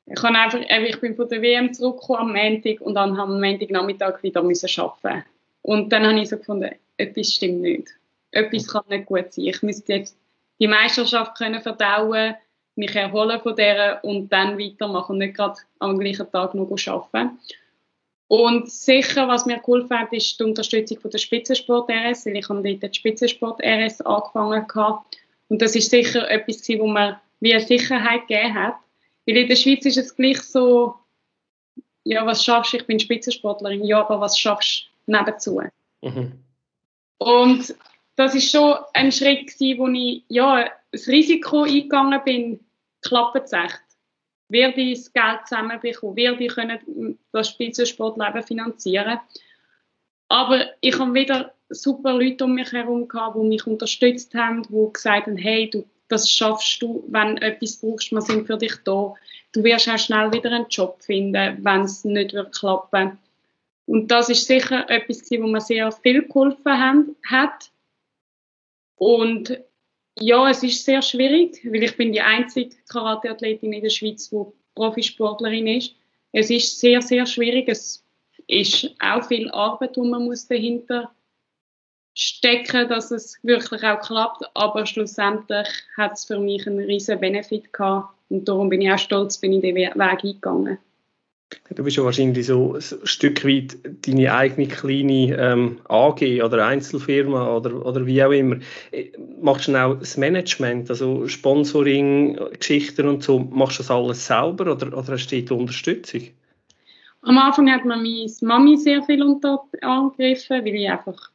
Speaker 4: ich, habe einfach, ich bin von der WM zurückgekommen am Montag und dann am Montagnachmittag wieder müssen arbeiten. Und dann habe ich so gefunden, etwas stimmt nicht. Etwas kann nicht gut sein. Ich müsste jetzt die Meisterschaft können verdauen, mich erholen von der und dann weitermachen und nicht gerade am gleichen Tag noch arbeiten. Und sicher, was mir geholfen hat, ist die Unterstützung von der Spitzensport-RS, weil ich habe dort die Spitzensport-RS angefangen habe. Und das ist sicher etwas, wo mir wie eine Sicherheit gegeben hat. Weil in der Schweiz ist es gleich so, ja, was schaffst du? Ich bin Spitzensportlerin. Ja, aber was schaffst du nebenzu? Mhm. Und das ist schon ein Schritt gewesen, wo ich, ja, das Risiko eingegangen bin, klappt es echt werde ich das Geld zusammenbekommen, werde ich können das Spitzensportleben finanzieren. Aber ich habe wieder super Leute um mich herum gehabt, die mich unterstützt haben, die gesagt haben, hey, du, das schaffst du, wenn du etwas brauchst, wir sind für dich da. Du wirst auch schnell wieder einen Job finden, wenn es nicht wird klappen. Und das ist sicher etwas, wo mir sehr viel geholfen haben, hat. Und ja, es ist sehr schwierig, weil ich bin die einzige Karateathletin in der Schweiz, die Profisportlerin ist. Es ist sehr, sehr schwierig. Es ist auch viel Arbeit, die man muss dahinter stecken, dass es wirklich auch klappt. Aber schlussendlich hat es für mich einen riesen Benefit gehabt und darum bin ich auch stolz, bin ich den Weg eingegangen.
Speaker 2: Du bist ja wahrscheinlich so ein Stück weit deine eigene kleine ähm, AG oder Einzelfirma oder, oder wie auch immer. Äh, machst du auch das Management, also Sponsoring, Geschichten und so, machst du das alles selber oder, oder hast du die Unterstützung?
Speaker 4: Am Anfang hat mir meine Mami sehr viel unter angegriffen, weil ich einfach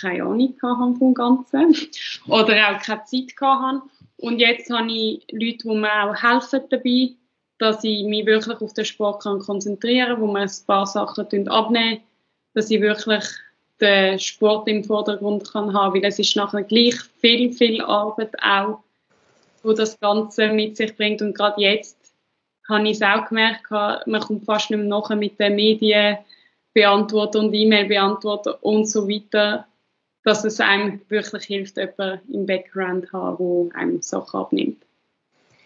Speaker 4: keine Ahnung hatte vom Ganzen. Oder auch keine Zeit hatte. Und jetzt habe ich Leute, die mir auch helfen dabei dass ich mich wirklich auf den Sport kann konzentrieren kann, wo man ein paar Sachen abnehmen dass ich wirklich den Sport im Vordergrund kann haben, weil es ist nachher gleich viel, viel Arbeit auch, wo das Ganze mit sich bringt. Und gerade jetzt habe ich es auch gemerkt, man kommt fast nicht mehr nachher mit den Medien beantworten und E-Mail beantworten und so weiter, dass es einem wirklich hilft, jemanden im Background zu haben, der einem Sachen abnimmt.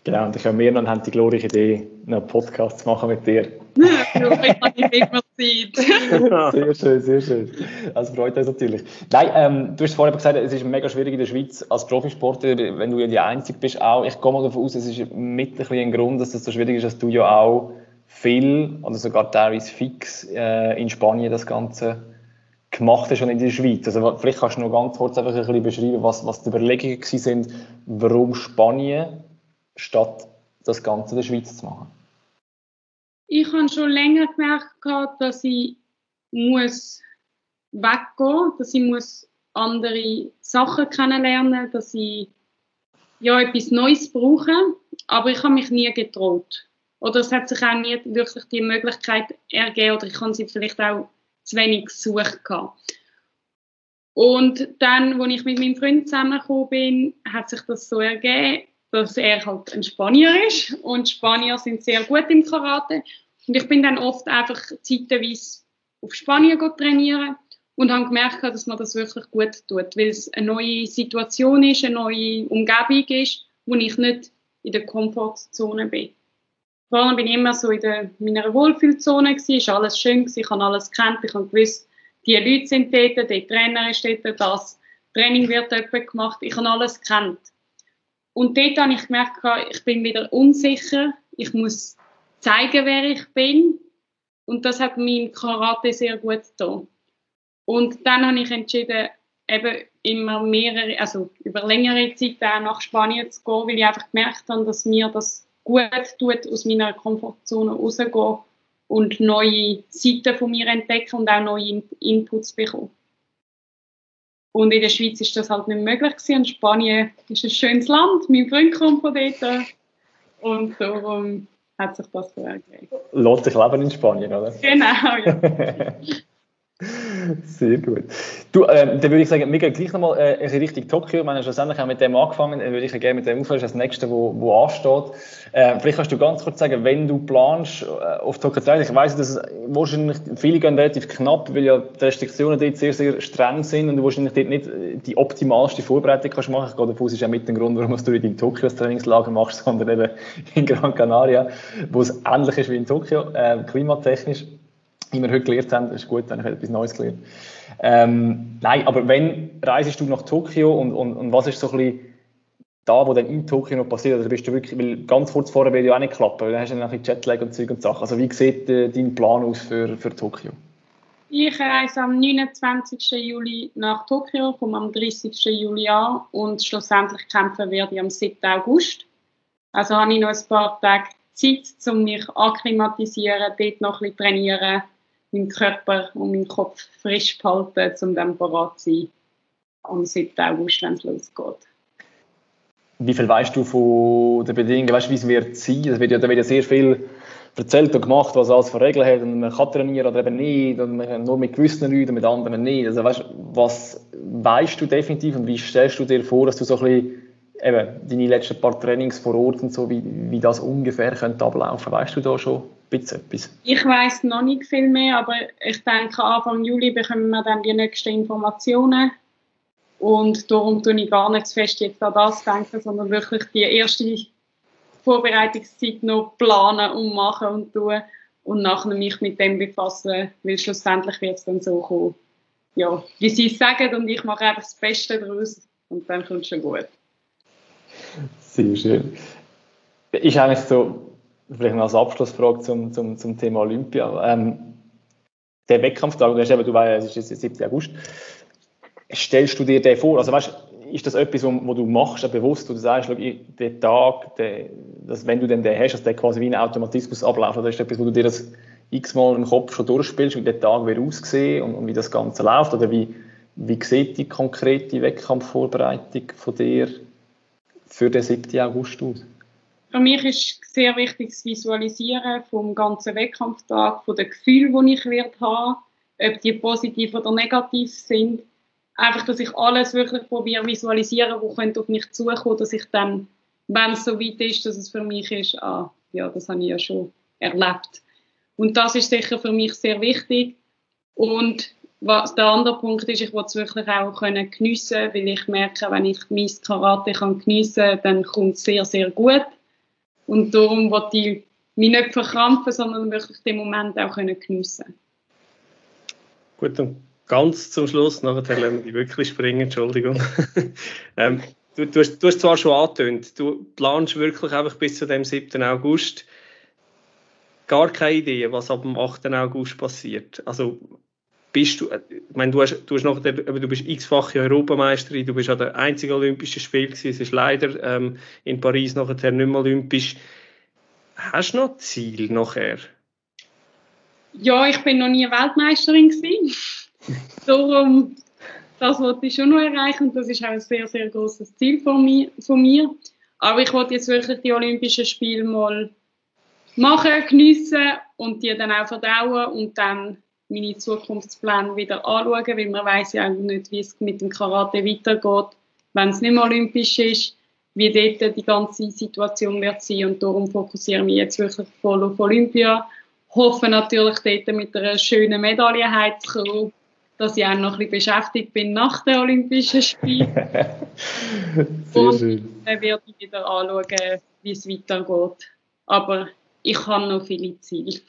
Speaker 5: Genau, und ich habe mir dann haben die glorreiche Idee, einen Podcast zu machen mit dir.
Speaker 4: Ich habe nicht mehr Zeit.
Speaker 5: sehr schön, sehr schön. Also freut uns natürlich. Nein, ähm, du hast vorhin gesagt, es ist mega schwierig in der Schweiz als Profisportler, wenn du ja die Einzige bist auch. Ich gehe mal davon aus, es ist mit ein, bisschen ein Grund, dass das so schwierig ist, dass du ja auch viel oder sogar teilweise fix äh, in Spanien das Ganze gemacht hast und in der Schweiz. Also vielleicht kannst du noch ganz kurz einfach ein bisschen beschreiben, was, was die Überlegungen sind, warum Spanien statt das Ganze in der Schweiz zu machen?
Speaker 4: Ich habe schon länger gemerkt, dass ich muss weggehen, dass ich muss andere Sachen kennenlernen, dass ich ja etwas Neues brauche, aber ich habe mich nie getraut. Oder es hat sich auch nie wirklich die Möglichkeit ergeben oder ich habe sie vielleicht auch zu wenig gesucht Und dann, als ich mit meinem Freund zusammengekommen bin, hat sich das so ergeben, dass er halt ein Spanier ist und Spanier sind sehr gut im Karate. Und ich bin dann oft einfach zeitweise auf Spanien trainieren und habe gemerkt, dass man das wirklich gut tut, weil es eine neue Situation ist, eine neue Umgebung ist, wo ich nicht in der Komfortzone bin. Vorher bin ich immer so in der, meiner Wohlfühlzone gewesen, ist alles schön gewesen, ich habe alles kennt, ich habe gewusst, die Leute sind dort, der Trainer ist dort, das Training wird dort gemacht, ich habe alles kennt. Und dort habe ich gemerkt, ich bin wieder unsicher. Ich muss zeigen, wer ich bin. Und das hat mein Karate sehr gut getan. Und dann habe ich entschieden, eben immer mehrere, also über längere Zeit auch nach Spanien zu gehen, weil ich einfach gemerkt habe, dass mir das gut tut, aus meiner Komfortzone rauszugehen und neue Seiten von mir entdecken und auch neue Inputs bekommen. Und in der Schweiz ist das halt nicht möglich gewesen. Und Spanien ist ein schönes Land. Mein Freund kommt von dort. Und darum hat sich das so ergeben.
Speaker 3: Lohnt sich Leben in Spanien, oder?
Speaker 4: Genau, ja.
Speaker 3: Sehr gut. Du, äh, dann würde ich sagen, wir gehen gleich nochmal äh, in Richtung Tokio. Wir haben schlussendlich auch mit dem angefangen. Dann würde ich gerne mit dem aufhören, das nächste, wo, wo ansteht. Äh, vielleicht kannst du ganz kurz sagen, wenn du planst äh, auf Tokio zu reisen. Ich weiss, dass wahrscheinlich viele gehen relativ knapp, weil ja die Restriktionen dort sehr, sehr streng sind und du wahrscheinlich dort nicht äh, die optimalste Vorbereitung kannst machen. Ich gehe davon aus, ist auch mit dem Grund, warum du in in Tokio das Trainingslager machst, sondern eben in Gran Canaria, wo es ähnlich ist wie in Tokio, äh, klimatechnisch wie wir heute gelernt haben, ist gut, habe ich etwas Neues gelernt. Ähm, nein, aber wenn reisest du nach Tokio und, und, und was ist so ein bisschen da, wo dann in Tokio noch passiert? Also bist du wirklich, weil ganz kurz vorher wird ja auch nicht klappen, weil dann hast du dann ein Jetlag und Zeug und Sachen. Also wie sieht äh, dein Plan aus für, für Tokio?
Speaker 4: Ich reise am 29. Juli nach Tokio, komme am 30. Juli an und schlussendlich kämpfen werde ich am 7. August. Also habe ich noch ein paar Tage Zeit, um mich akklimatisieren, dort noch ein bisschen trainieren meinen Körper und meinen Kopf frisch behalten, um dann bereit zu sein am 7. August, wenn es losgeht.
Speaker 3: Wie viel weißt du von den Bedingungen? Weißt du, wie es wird sein? Es wird ja, da wird ja sehr viel erzählt und gemacht, was alles für Regeln hat und man kann trainieren oder eben nicht und man nur mit gewissen Leuten und mit anderen nicht. Also weißt, was weißt du definitiv und wie stellst du dir vor, dass du so ein bisschen eben deine letzten paar Trainings vor Ort und so, wie, wie das ungefähr könnte ablaufen? Weißt du da schon? Bisschen etwas?
Speaker 4: Ich weiß noch nicht viel mehr, aber ich denke, Anfang Juli bekommen wir dann die nächsten Informationen. Und darum tue ich gar nicht zu fest jetzt an das denken, sondern wirklich die erste Vorbereitungszeit noch planen und machen und tun und nachher mich mit dem befassen, weil schlussendlich wird es dann so kommen, ja, wie sie es sagen und ich mache einfach das Beste daraus und dann kommt es schon gut.
Speaker 3: Sehr schön. Ist eigentlich so, vielleicht noch als Abschlussfrage zum, zum, zum Thema Olympia. Ähm, der Wettkampftag, du, weißt, es ist jetzt 7. August. Stellst du dir den vor? Also weißt, ist das etwas, wo, du machst, bewusst, wo du sagst, schau, der Tag, der, dass, wenn du den, den hast, dass der quasi wie ein Automatismus abläuft? Oder ist das etwas, wo du dir das x-mal im Kopf schon durchspielst, wie der Tag wird aussehen und, und wie das Ganze läuft? Oder wie, wie sieht die konkrete Wettkampfvorbereitung von dir für den 7. August aus?
Speaker 4: Für mich ist sehr wichtig das Visualisieren vom ganzen Wettkampftag, von den Gefühlen, die ich werde haben, ob die positiv oder negativ sind. Einfach, dass ich alles wirklich probiere visualisieren, wo könnte auf mich zukommen, dass ich dann, wenn es so weit ist, dass es für mich ist, ah, ja, das habe ich ja schon erlebt. Und das ist sicher für mich sehr wichtig. Und was der andere Punkt ist, ich will es wirklich auch können geniessen, weil ich merke, wenn ich mein Karate kann geniessen, dann kommt es sehr, sehr gut. Und darum wollte ich mich nicht verkrampfen, sondern wirklich den Moment auch können geniessen
Speaker 2: Gut, und ganz zum Schluss, nachher lassen wir die wirklich springen, Entschuldigung. ähm, du, du, hast, du hast zwar schon angetönt, du planst wirklich einfach bis zu dem 7. August gar keine Idee, was ab dem 8. August passiert. Also bist du, ich meine, du, hast, du, hast noch, du bist x-fache Europameisterin, du bist an der einzigen Olympischen Spiel gewesen, es ist leider ähm, in Paris nachher nicht mehr olympisch. Hast du noch Ziel nachher?
Speaker 4: Ja, ich bin noch nie Weltmeisterin gewesen. Darum, das wollte ich schon noch erreichen und das ist auch ein sehr, sehr großes Ziel von mir, von mir. Aber ich wollte jetzt wirklich die Olympischen Spiele mal machen, geniessen und die dann auch verdauen und dann meine Zukunftspläne wieder anschauen, weil man weiß ja nicht, wie es mit dem Karate weitergeht, wenn es nicht mehr olympisch ist, wie dort die ganze Situation wird sein und darum fokussiere ich mich jetzt wirklich voll auf Olympia. Hoffe natürlich dort mit einer schönen Medaille heimzukommen, dass ich auch noch ein bisschen beschäftigt bin nach den Olympischen Spielen. Sehr und schön. dann werde ich wieder anschauen, wie es weitergeht. Aber ich habe noch viele Ziele.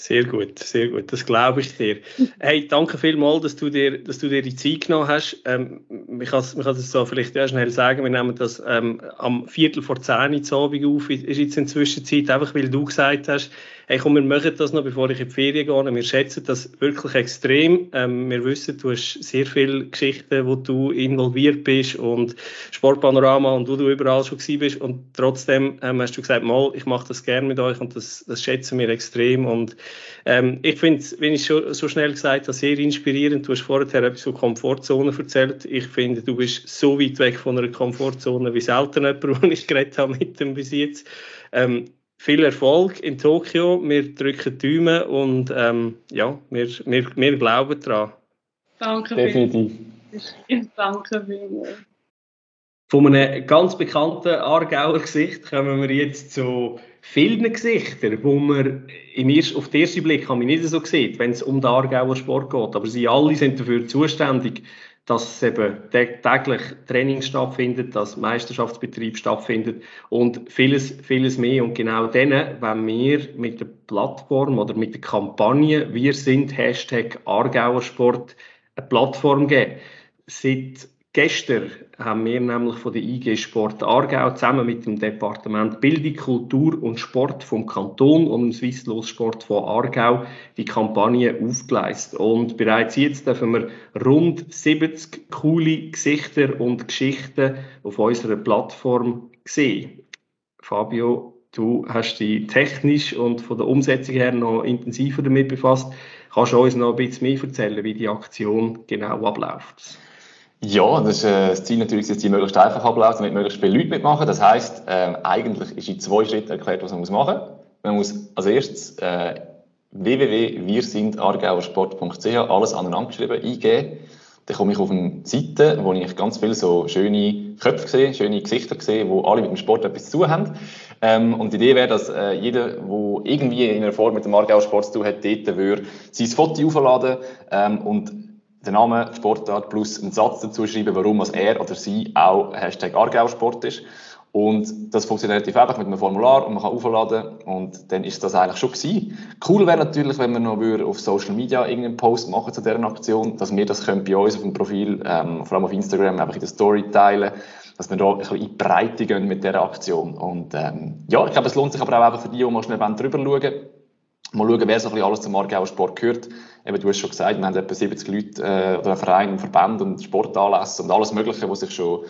Speaker 2: Sehr gut, sehr gut, das glaube ich dir. Hey, danke vielmals, dass du dir, dass du dir die Zeit genommen hast. Ähm, ich kann es so vielleicht ja schnell sagen, wir nehmen das ähm, am Viertel vor zehn Uhr Abend auf, ist jetzt in der Zwischenzeit, einfach weil du gesagt hast, hey komm, wir machen das noch, bevor ich in die Ferien gehe. Wir schätzen das wirklich extrem. Ähm, wir wissen, du hast sehr viele Geschichten, wo du involviert bist und Sportpanorama und wo du überall schon gewesen bist und trotzdem ähm, hast du gesagt, mal, ich mache das gerne mit euch und das, das schätzen wir extrem und ähm, ich finde wenn ich schon so schnell gesagt habe, sehr inspirierend. Du hast vorher etwas von Komfortzone erzählt. Ich finde, du bist so weit weg von einer Komfortzone wie selten jemand, wo ich geredet habe mit dem bis jetzt. Ähm, viel Erfolg in Tokio. Wir drücken die Daumen und ähm, ja, wir, wir, wir glauben daran.
Speaker 4: Danke
Speaker 5: Definitiv.
Speaker 4: Danke vielmals.
Speaker 2: Von einem ganz bekannten Aargauer Gesicht kommen wir jetzt zu vielen Gesichtern, wo man im ersten, auf den ersten Blick man nicht so sieht, wenn es um den Aargauer Sport geht. Aber sie alle sind dafür zuständig, dass eben täglich Training stattfindet, dass Meisterschaftsbetrieb stattfindet und vieles, vieles mehr. Und genau dann, wenn wir mit der Plattform oder mit der Kampagne Wir sind Hashtag Aargauer Sport eine Plattform geben. Seit Gestern haben wir nämlich von der IG Sport Aargau zusammen mit dem Departement Bildung, Kultur und Sport vom Kanton und dem Swisslos Sport von Aargau die Kampagne aufgeleistet. Und bereits jetzt dürfen wir rund 70 coole Gesichter und Geschichten auf unserer Plattform sehen. Fabio, du hast dich technisch und von der Umsetzung her noch intensiver damit befasst. Kannst du uns noch ein bisschen mehr erzählen, wie die Aktion genau abläuft?
Speaker 3: Ja, das ist äh, das Ziel natürlich, dass die möglichst einfach ablaufen, damit möglichst viele Leute mitmachen. Das heisst, äh, eigentlich ist in zwei Schritten erklärt, was man muss machen muss. Man muss als erstes äh, www.wirsindargauersport.ch alles aneinander geschrieben eingeben. Dann komme ich auf eine Seite, wo ich ganz viele so schöne Köpfe sehe, schöne Gesichter sehe, wo alle mit dem Sport etwas zu haben. Ähm, und die Idee wäre, dass äh, jeder, der irgendwie in einer Form mit dem Aargauer Sport zu tun hat, dort würde sein Foto aufladen ähm, und den Namen Sportart plus einen Satz dazu schreiben, warum er oder sie auch Hashtag Argau-Sport ist. Und das funktioniert relativ einfach mit einem Formular und man kann aufladen und dann ist das eigentlich schon gewesen. Cool wäre natürlich, wenn wir noch auf Social Media irgendeinen Post machen zu dieser Aktion, dass wir das können bei uns auf dem Profil, ähm, vor allem auf Instagram, einfach in der Story teilen, dass wir da ein bisschen in die Breite gehen mit dieser Aktion. Und ähm, ja, ich glaube, es lohnt sich aber auch einfach für die, die mal schnell drüber schauen Mal schauen, wer so ein bisschen alles zum Aargauer Sport gehört. Eben, du hast schon gesagt, wir haben etwa 70 Leute, äh, oder einen Verein, Verband und Sportanlässe und alles Mögliche, was sich schon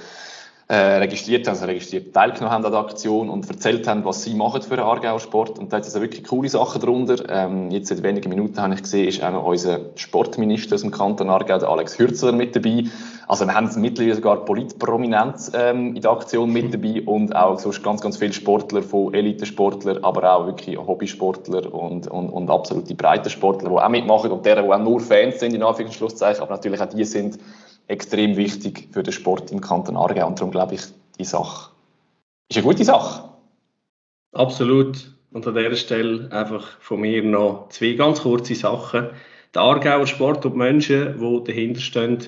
Speaker 3: äh, registriert haben, also registriert teilgenommen haben an der Aktion und erzählt haben, was sie machen für den Aargauer Sport. Und da hat es also wirklich coole Sachen drunter. Ähm, jetzt seit wenigen Minuten habe ich gesehen, ist auch noch unser Sportminister aus dem Kanton Aargau, der Alex Hürzler, mit dabei. Also wir haben mittlerweile sogar Politprominenz ähm, in der Aktion mit dabei und auch sonst ganz, ganz viele Sportler, von Elitesportler, aber auch wirklich Hobbysportler und, und, und absolute Breitensportler, die auch mitmachen und deren, die auch nur Fans sind, in Anführungszeichen, aber natürlich auch die sind extrem wichtig für den Sport im Kanton Aargau und darum glaube ich, die Sache ist eine gute Sache.
Speaker 2: Absolut. Und an dieser Stelle einfach von mir noch zwei ganz kurze Sachen. Der Aargauer Sport und die Menschen, die dahinter stehen,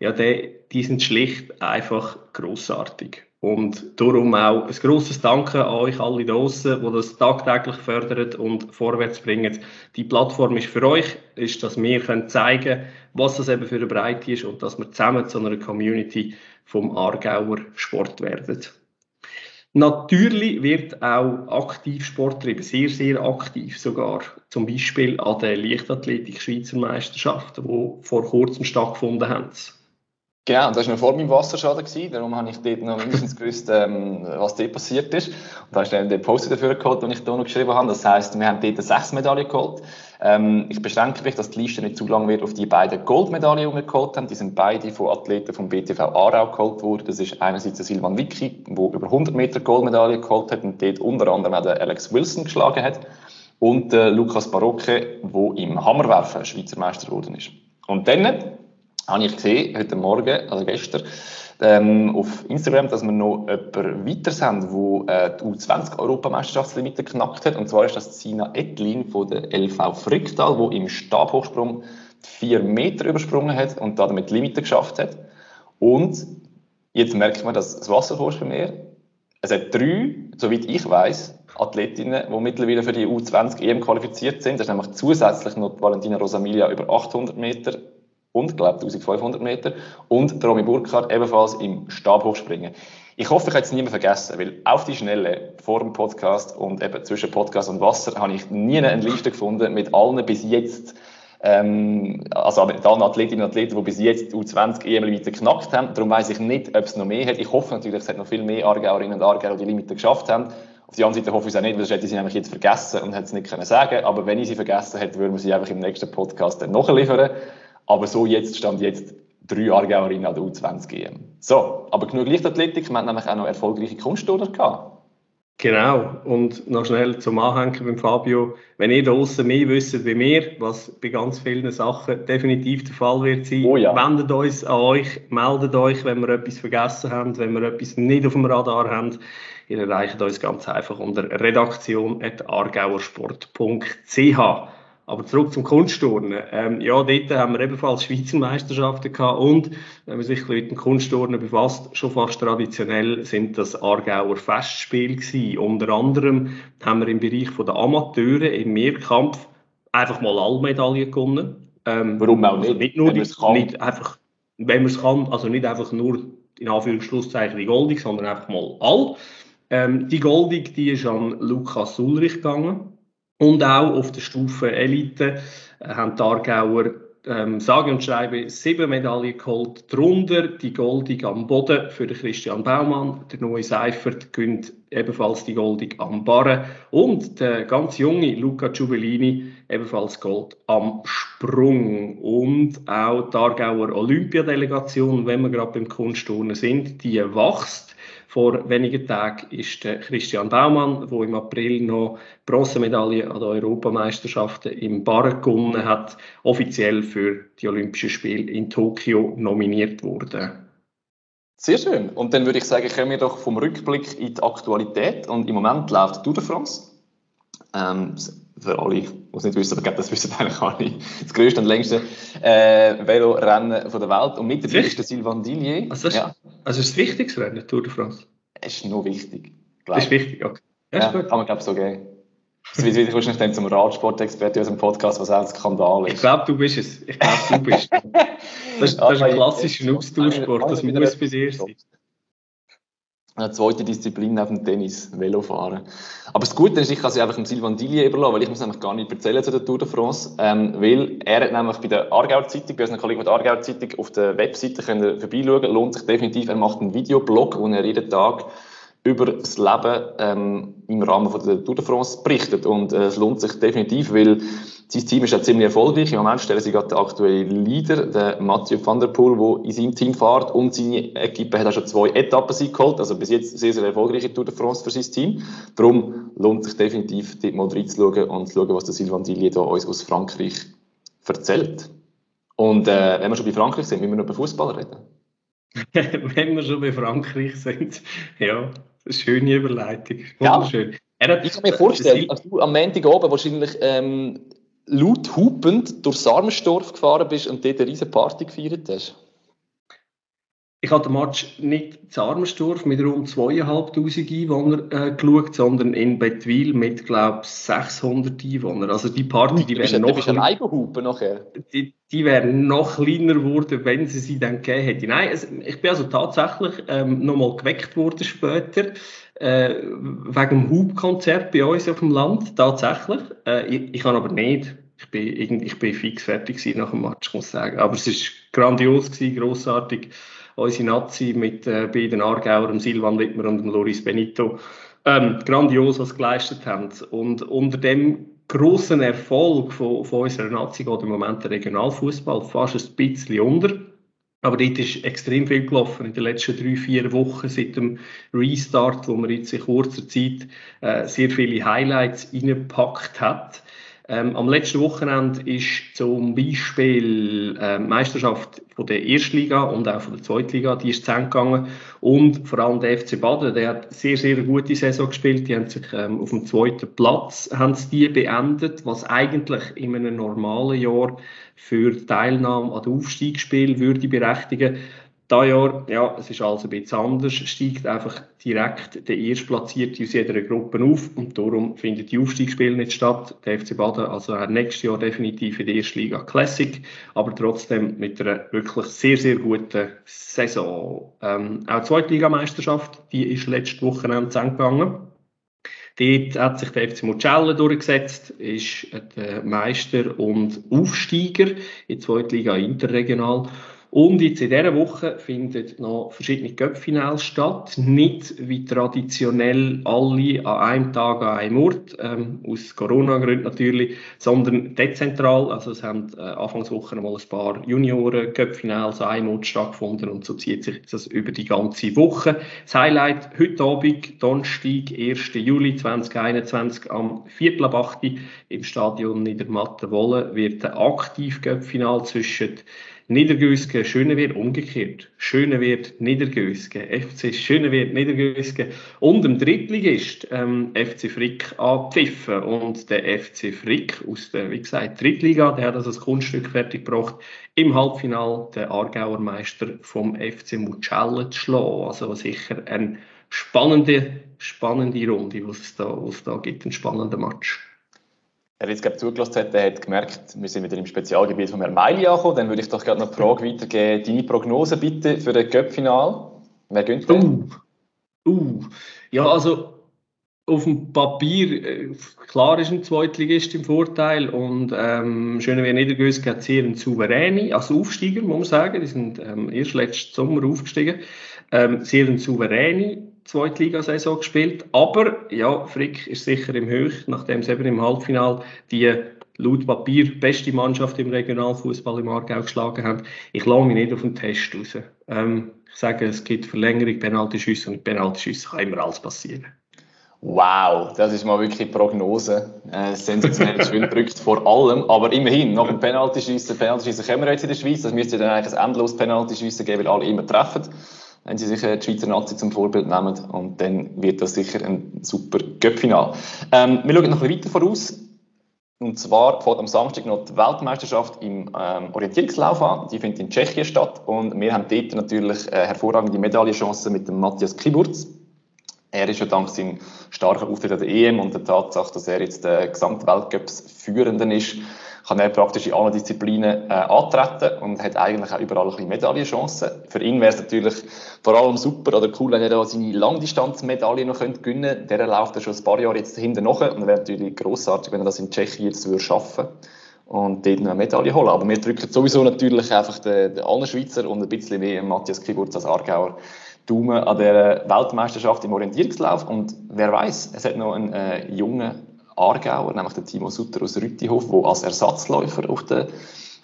Speaker 2: ja, die, die sind schlicht einfach großartig. Und darum auch ein grosses Danke an euch alle draußen, die das tagtäglich fördern und vorwärts bringen. Die Plattform ist für euch, ist, dass wir können zeigen was das eben für eine Breite ist und dass wir zusammen zu einer Community vom Aargauer Sport werden. Natürlich wird auch aktiv Sport betrieben, sehr, sehr aktiv sogar. Zum Beispiel an der Leichtathletik-Schweizer Meisterschaft, die vor kurzem stattgefunden haben.
Speaker 3: Genau, das war noch vor meinem Wasserschaden, gewesen, darum habe ich dort noch mindestens gewusst, ähm, was dort passiert ist. Und da ist dann der Post dafür geholt, den ich hier noch geschrieben habe. Das heisst, wir haben dort sechs Medaillen geholt. Ähm, ich beschränke mich, dass die Liste nicht zu lang wird auf die beiden Goldmedaillen, die wir geholt haben. Die sind beide von Athleten vom BTV Aarau geholt worden. Das ist einerseits der Silvan Vicky, der über 100 Meter Goldmedaille geholt hat und dort unter anderem auch der Alex Wilson geschlagen hat. Und der Lukas Barocke, der im Hammerwerfen Schweizer Meister geworden ist. Und dann habe ich gesehen, heute Morgen, also gestern, ähm, auf Instagram, dass wir noch jemanden weiter haben, der äh, die U20-Europameisterschaftslimite geknackt hat. Und zwar ist das Sina Etlin von der LV Fricktal, die im Stabhochsprung vier Meter übersprungen hat und damit die Limite geschafft hat. Und jetzt merkt man, dass das Wasser bei mir. Es hat drei, soweit ich weiß, Athletinnen, die mittlerweile für die U20 EM qualifiziert sind. Das ist nämlich zusätzlich noch Valentina Rosamilia über 800 Meter und, glaube 1500 Meter. Und Romy Burkhardt ebenfalls im Stabhochspringen. Ich hoffe, ich habe es niemand vergessen, weil auf die Schnelle vor dem Podcast und eben zwischen Podcast und Wasser habe ich nie eine Liste gefunden mit allen bis jetzt ähm, also mit allen Athletinnen und Athleten, die bis jetzt U20 EM-Limite geknackt haben. Darum weiß ich nicht, ob es noch mehr hat. Ich hoffe natürlich, es hat noch viel mehr Aargauerinnen und Aargauer, die Limite geschafft haben. Auf der anderen Seite hoffe ich es auch nicht, weil sonst hätte ich sie nämlich jetzt vergessen und hätte es nicht können sagen Aber wenn ich sie vergessen hätte, würden wir sie einfach im nächsten Podcast dann nachliefern. Aber so jetzt stand jetzt drei Aargauerinnen an der U20 EM. So, aber genug Leichtathletik. Wir haben nämlich auch noch erfolgreiche Kunstturner gehabt.
Speaker 2: Genau. Und noch schnell zum Anhängen beim Fabio. Wenn ihr draußen mehr wisst wie wir, was bei ganz vielen Sachen definitiv der Fall wird sein,
Speaker 3: oh ja.
Speaker 2: wendet uns an euch, meldet euch, wenn wir etwas vergessen haben, wenn wir etwas nicht auf dem Radar haben. Ihr erreicht uns ganz einfach unter redaktion.argauersport.ch. Aber zurück zum Kunstturnen. Ähm, ja, dort haben wir ebenfalls Schweizer Meisterschaften gehabt und wenn man sich mit dem Kunstturnen befasst, schon fast traditionell sind das Aargauer Festspiele gewesen. Unter anderem haben wir im Bereich der Amateure im Mehrkampf einfach mal alle Medaillen gewonnen.
Speaker 3: Ähm, Warum auch
Speaker 2: also nicht? nur die, nicht einfach, wenn man es kann, also nicht einfach nur in Anführungszeichen die Goldig, sondern einfach mal all. Ähm, die Goldig, die ist an Lukas Ulrich gegangen. Und auch auf der Stufe Elite äh, haben die Aargauer ähm, sage und schreibe sieben Medaillen geholt, darunter die Goldig am Boden für Christian Baumann, der neue Seifert gönnt ebenfalls die Goldig am Barren und der ganz junge Luca Giubellini ebenfalls Gold am Sprung. Und auch die Aargauer Olympiadelegation, wenn wir gerade beim Kunstturnen sind, die wächst vor wenigen Tagen ist Christian Baumann, der im April noch Bronzemedaille an den Europameisterschaften im Barren gewonnen hat, offiziell für die Olympischen Spiele in Tokio nominiert worden.
Speaker 3: Sehr schön. Und dann würde ich sagen, kommen wir doch vom Rückblick in die Aktualität. Und im Moment läuft Tour de France. Ähm, für alle, die es nicht wissen, aber ich glaube, das wissen eigentlich alle, das größte und längste äh, Velorennen der Welt. Und mit dabei ist der Sylvain Dillier.
Speaker 2: Also, das ist, ja. also ist das wichtigste Rennen, Tour de France?
Speaker 3: Es ist nur wichtig.
Speaker 2: Das ist wichtig, okay.
Speaker 3: Ja, ja kann man, glaube ich, so geben. Das wird wieder wahrscheinlich dann zum Radsportexperten aus dem Podcast, was auch ein Skandal ist.
Speaker 2: Ich glaube, du bist es. Ich glaube, du bist es. Das, das ist ein klassischer Austauschsport, das muss bei dir sein
Speaker 3: eine zweite Disziplin neben dem Tennis, Velofahren. Aber das Gute ist, ich kann sie einfach dem Silvan Dillier überlassen, weil ich muss nämlich gar nicht erzählen zu der Tour de France, ähm, weil er hat nämlich bei der Aargauer Zeitung, bei unseren Kollegen der Aargauer Zeitung auf der Webseite können vorbeischauen, lohnt sich definitiv, er macht einen Videoblog, wo er jeden Tag über das Leben ähm, im Rahmen von der Tour de France berichtet. Und äh, es lohnt sich definitiv, weil sein Team ist ja ziemlich erfolgreich. Im Moment stellen sie gerade den aktuellen Leader, den Mathieu van der Poel, der in seinem Team fährt. Und seine Equipe hat auch schon zwei Etappen geholt. Also bis jetzt sehr, sehr erfolgreiche Tour de France für sein Team. Darum lohnt sich definitiv, dort mal reinzuschauen und zu schauen, was der Sylvain Dillier da uns aus Frankreich erzählt. Und äh, wenn wir schon bei Frankreich sind, müssen wir noch über Fußball reden.
Speaker 2: wenn wir schon bei Frankreich sind, ja, schöne Überleitung.
Speaker 3: Wunderschön. Ja, ich kann mir vorstellen, dass du am Montag oben wahrscheinlich ähm, laut hupend durch Sarmenstorf gefahren bist und dort eine riesige Party gefeiert hast?
Speaker 2: Ich habe den Match nicht in Sarmenstorf mit rund 2'500 Einwohnern äh, geschaut, sondern in Bettwil mit, glaube ich, 600 Einwohnern. Also die Party, die wäre noch...
Speaker 3: Du nachher?
Speaker 2: Die, die wäre noch kleiner geworden, wenn sie sie dann gegeben hätte. Nein, es, ich bin also tatsächlich ähm, nochmal geweckt worden später, äh, wegen dem Hubkonzert bei uns auf dem Land, tatsächlich. Äh, ich, ich kann aber nicht ich bin, ich bin fix fertig nach dem Match, muss ich sagen. Aber es war grandios gewesen, grossartig. Unsere Nazi mit äh, beiden Aargauern, Silvan Wittmer und Loris Benito, ähm, grandios was geleistet haben. Und unter dem grossen Erfolg von, von unserer Nazi geht im Moment der Regionalfußball fast ein bisschen unter. Aber dort ist extrem viel gelaufen in den letzten drei, vier Wochen seit dem Restart, wo man jetzt in kurzer Zeit äh, sehr viele Highlights reingepackt hat. Ähm, am letzten Wochenende ist zum Beispiel äh, Meisterschaft von der Erstliga und auch von der Zweitliga, die ist zu Ende gegangen. Und vor allem der FC Baden, der hat sehr, sehr gute Saison gespielt. Die haben sich ähm, auf dem zweiten Platz haben die beendet, was eigentlich in einem normalen Jahr für Teilnahme an den Aufstiegsspielen würde berechtigen. Da Jahr, ja, es ist alles ein bisschen anders, steigt einfach direkt der Erstplatzierte aus jeder Gruppe auf und darum findet die Aufstiegsspiele nicht statt. Der FC Baden also nächstes Jahr definitiv in der Erstliga Classic, aber trotzdem mit einer wirklich sehr, sehr guten Saison. Ähm, auch die Zweitligameisterschaft, die ist letzte Woche zu Ende gegangen. Dort hat sich der FC Mugello durchgesetzt, ist der Meister und Aufsteiger in die Zweitliga Interregional. Und jetzt in dieser Woche finden noch verschiedene Cup-Finals statt. Nicht wie traditionell alle an einem Tag an einem Ort, ähm, aus Corona-Gründen natürlich, sondern dezentral. Also es haben äh, Anfangswoche mal ein paar Junioren-Cup-Finals an einem Ort stattgefunden und so zieht sich das über die ganze Woche. Das Highlight heute Abend, Donnerstag, 1. Juli 2021 am Viertel ab 8 im Stadion Niedermatten-Wolle wird ein Aktiv-Cup-Final zwischen Niedergösgen, Schönewirt, umgekehrt. Schönewirt, Niedergösgen, FC Schönewirt, Niedergösgen und dem Drittligist ähm, FC Frick angepfiffen. Und der FC Frick aus der, wie gesagt, Drittliga, der hat also das Kunststück fertiggebracht, im Halbfinal den Aargauer Meister vom FC Mucella zu schlagen. Also sicher eine spannende, spannende Runde, was es da, was es da gibt, ein spannender Match
Speaker 3: er jetzt gerade zugelassen hat, der hat gemerkt, wir sind wieder im Spezialgebiet von Herrn Meili angekommen. Dann würde ich doch gerade noch die Frage weitergeben. Deine Prognose bitte für das Cup-Final. Wer gönnt
Speaker 2: denn? Uh, uh. Ja, also auf dem Papier, äh, klar ist ein Zweitligist im Vorteil und ähm, Schönewehr Niedergös hat sehr einen souveräne, also Aufsteiger, muss man sagen, die sind ähm, erst letzten Sommer aufgestiegen, ähm, sehr einen souveräne Zweitligasaison gespielt. Aber ja, Frick ist sicher im Höch, nachdem sie eben im Halbfinal die laut Papier beste Mannschaft im Regionalfußball im Aargau geschlagen haben. Ich lasse mich nicht auf den Test raus. Ähm, ich sage, es gibt Verlängerung, Penaltyschüsse und Penaltyschüsse kann immer alles passieren.
Speaker 3: Wow, das ist mal wirklich Prognose. Äh, sensationell schön gedrückt vor allem. Aber immerhin, nach dem Penaltyschiessen, Penaltyschiessen kommen wir jetzt in der Schweiz. Das müsste dann eigentlich ein endloses Penaltyschiessen geben, weil alle immer treffen wenn sie sich die Schweizer Nazi zum Vorbild nehmen. Und dann wird das sicher ein super Göppfinal. Ähm, wir schauen noch ein bisschen weiter voraus. Und zwar fährt am Samstag noch die Weltmeisterschaft im ähm, Orientierungslauf an. Die findet in Tschechien statt. Und wir haben dort natürlich äh, hervorragende Medaillenchancen mit dem Matthias Kiburz. Er ist ja dank seinem starken Auftritt an der EM und der Tatsache, dass er jetzt der Gesamtweltcups Führenden ist, kann er praktisch in allen Disziplinen äh, antreten und hat eigentlich auch überall ein Medaillenchancen. Für ihn wäre es natürlich vor allem super oder cool, wenn er da seine Langdistanzmedaille noch könnte gewinnen könnte. Der läuft ja schon ein paar Jahre jetzt hinten nach und wäre natürlich grossartig, wenn er das in Tschechien jetzt würde schaffen und dort noch eine Medaille holen. Aber wir drücken sowieso natürlich einfach den, den allen Schweizer und ein bisschen mehr Matthias Kiburz als Aargauer Daumen an der Weltmeisterschaft im Orientierungslauf und wer weiß, es hat noch einen äh, jungen Aargauer, nämlich der Timo Sutter aus Rüttihof, der als Ersatzläufer auf der,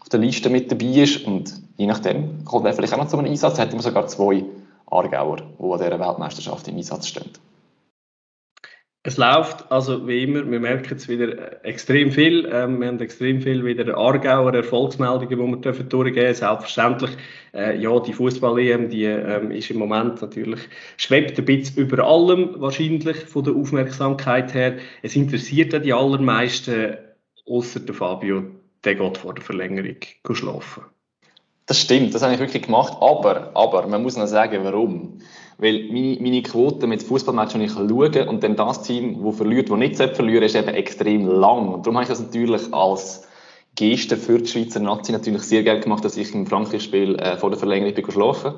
Speaker 3: auf der Liste mit dabei ist. Und je nachdem kommt er vielleicht auch noch zu einem Einsatz. Hätten wir sogar zwei Aargauer, die an dieser Weltmeisterschaft im Einsatz stehen.
Speaker 2: Es läuft, also wie immer, wir merken jetzt wieder extrem viel. Ähm, wir haben extrem viel wieder Aargauer Erfolgsmeldungen, die wir dürfen durchgeben Selbstverständlich, äh, ja, die Fußball-EM, die ähm, ist im Moment natürlich, schwebt ein bisschen über allem wahrscheinlich von der Aufmerksamkeit her. Es interessiert ja die allermeisten, außer der Fabio, der geht vor der Verlängerung schlafen.
Speaker 3: Das stimmt, das habe ich wirklich gemacht, aber, aber man muss noch sagen, warum. Weil meine, meine Quote mit Fußballmatchen, die ich schaue, und dann das Team, das verliert, das nicht verlieren ist eben extrem lang. Und darum habe ich das natürlich als Geste für die Schweizer Nazi natürlich sehr gerne gemacht, dass ich im Frankreich-Spiel äh, vor der Verlängerung bin schlafen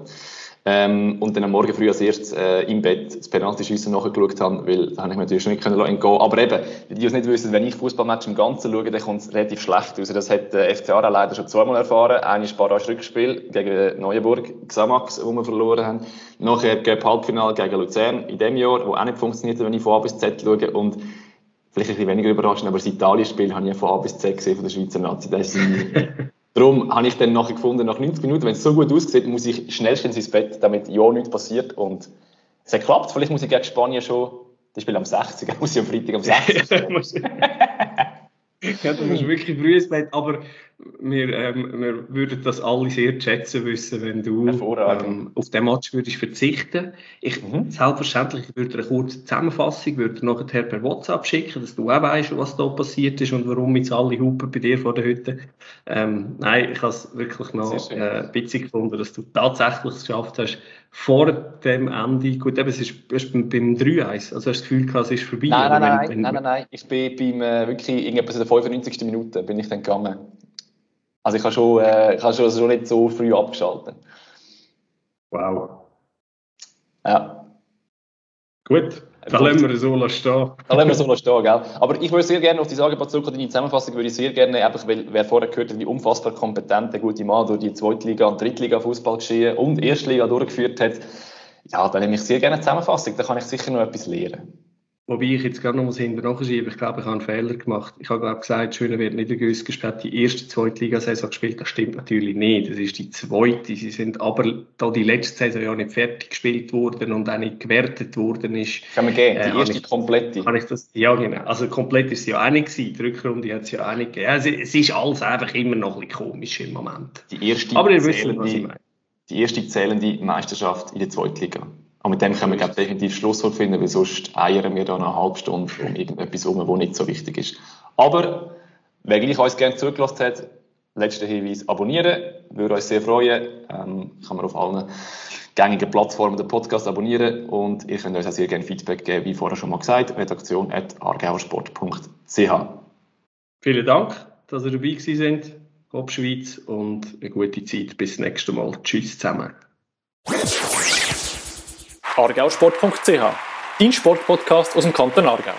Speaker 3: ähm, und dann am Morgen früh als erstes äh, im Bett das Penalty-Schiessen nachgeschaut habe, weil da habe ich mir natürlich nicht entgehen Aber eben, die, die es nicht wissen, wenn ich Fußballmatch im Ganzen schaue, dann kommt es relativ schlecht aus. Das hat der FCA leider schon zweimal erfahren. Einmal Barrage Rückspiel gegen Neuenburg, Xamax, wo wir verloren haben. Nachher gegen Halbfinale gegen Luzern in dem Jahr, wo auch nicht funktioniert, wenn ich von A bis Z schaue. Und vielleicht ein bisschen weniger überraschend, aber das Italien-Spiel habe ich von A bis Z gesehen von der Schweizer Nazi. Das ist Darum habe ich dann nachher gefunden, nach 90 Minuten, wenn es so gut aussieht, muss ich schnellstens ins Bett, damit ja nichts passiert. Und es hat geklappt. Vielleicht muss ich gegen Spanien schon, das Spiel am 60, muss ich am Freitag am 60.
Speaker 2: ja, das ist wirklich Bett. Aber wir, ähm, wir würden das alle sehr schätzen wissen, wenn du ähm, auf den Match würdest verzichten. Ich, mhm. Selbstverständlich würde eine kurze Zusammenfassung würde nachher per WhatsApp schicken, dass du auch weißt, was da passiert ist und warum jetzt alle Hupen bei dir vor der Hütte. Ähm, nein, ich habe es wirklich noch äh, witzig gefunden, dass du tatsächlich es geschafft hast, vor dem Ende, gut, eben, es ist, beim, beim 3-1, also hast du das Gefühl gehabt, es ist vorbei?
Speaker 3: Nein, nein, nein, wenn, wenn, nein, nein, nein, ich bin beim, äh, wirklich in der 95. Minute bin ich dann gegangen. Also ich habe schon, äh, ich habe schon, schon nicht so früh abgeschaltet.
Speaker 2: Wow.
Speaker 3: Ja.
Speaker 2: Gut, dann lassen wir so stehen.
Speaker 3: Dann lassen wir so stehen, gell? Aber ich würde sehr gerne auf die Angebot zurück, deine Zusammenfassung würde ich sehr gerne, einfach, weil wer vorher gehört hat, wie unfassbar kompetent der gute Mann durch die Zweitliga- und Drittliga-Fußball geschehen und Erstliga durchgeführt hat, ja, dann nehme ich sehr gerne eine Zusammenfassung, da kann ich sicher noch etwas lernen.
Speaker 2: Wobei ich jetzt gerade noch was hinten nachschiebe. Ich glaube, ich habe einen Fehler gemacht. Ich habe glaube gesagt, Schöne wird nicht Niedergös hat die erste Zweitligasaison gespielt. Das stimmt natürlich nicht. Das ist die zweite. Sie sind aber da die letzte Saison ja nicht fertig gespielt worden und auch nicht gewertet worden ist.
Speaker 3: Kann man gehen. Die äh, erste ich, komplette.
Speaker 2: Kann ich das? Ja, genau. Also komplett ist sie ja auch nicht gewesen. Die Rückrunde hat es ja auch nicht gegeben. Also, es ist alles einfach immer noch ein bisschen komisch im Moment.
Speaker 3: Die erste
Speaker 2: aber ihr wisst, was ich meine.
Speaker 3: Die erste zählende Meisterschaft in der Zweitliga. Und mit dem können wir glaube definitiv Schlusswort finden, weil sonst eiern wir da eine halbe Stunde um irgendetwas herum, was nicht so wichtig ist. Aber, wer gleich uns gerne zugelassen hat, letzter Hinweis, abonnieren, würde uns sehr freuen. Ähm, kann man auf allen gängigen Plattformen den Podcast abonnieren und ihr könnt uns auch sehr gerne Feedback geben, wie vorher schon mal gesagt, redaktion.argauersport.ch
Speaker 2: Vielen Dank, dass ihr dabei gewesen sind. Hop Schweiz und eine gute Zeit. Bis zum nächsten Mal. Tschüss zusammen
Speaker 1: argausport.ch, dein Sportpodcast aus dem Kanton Aargau.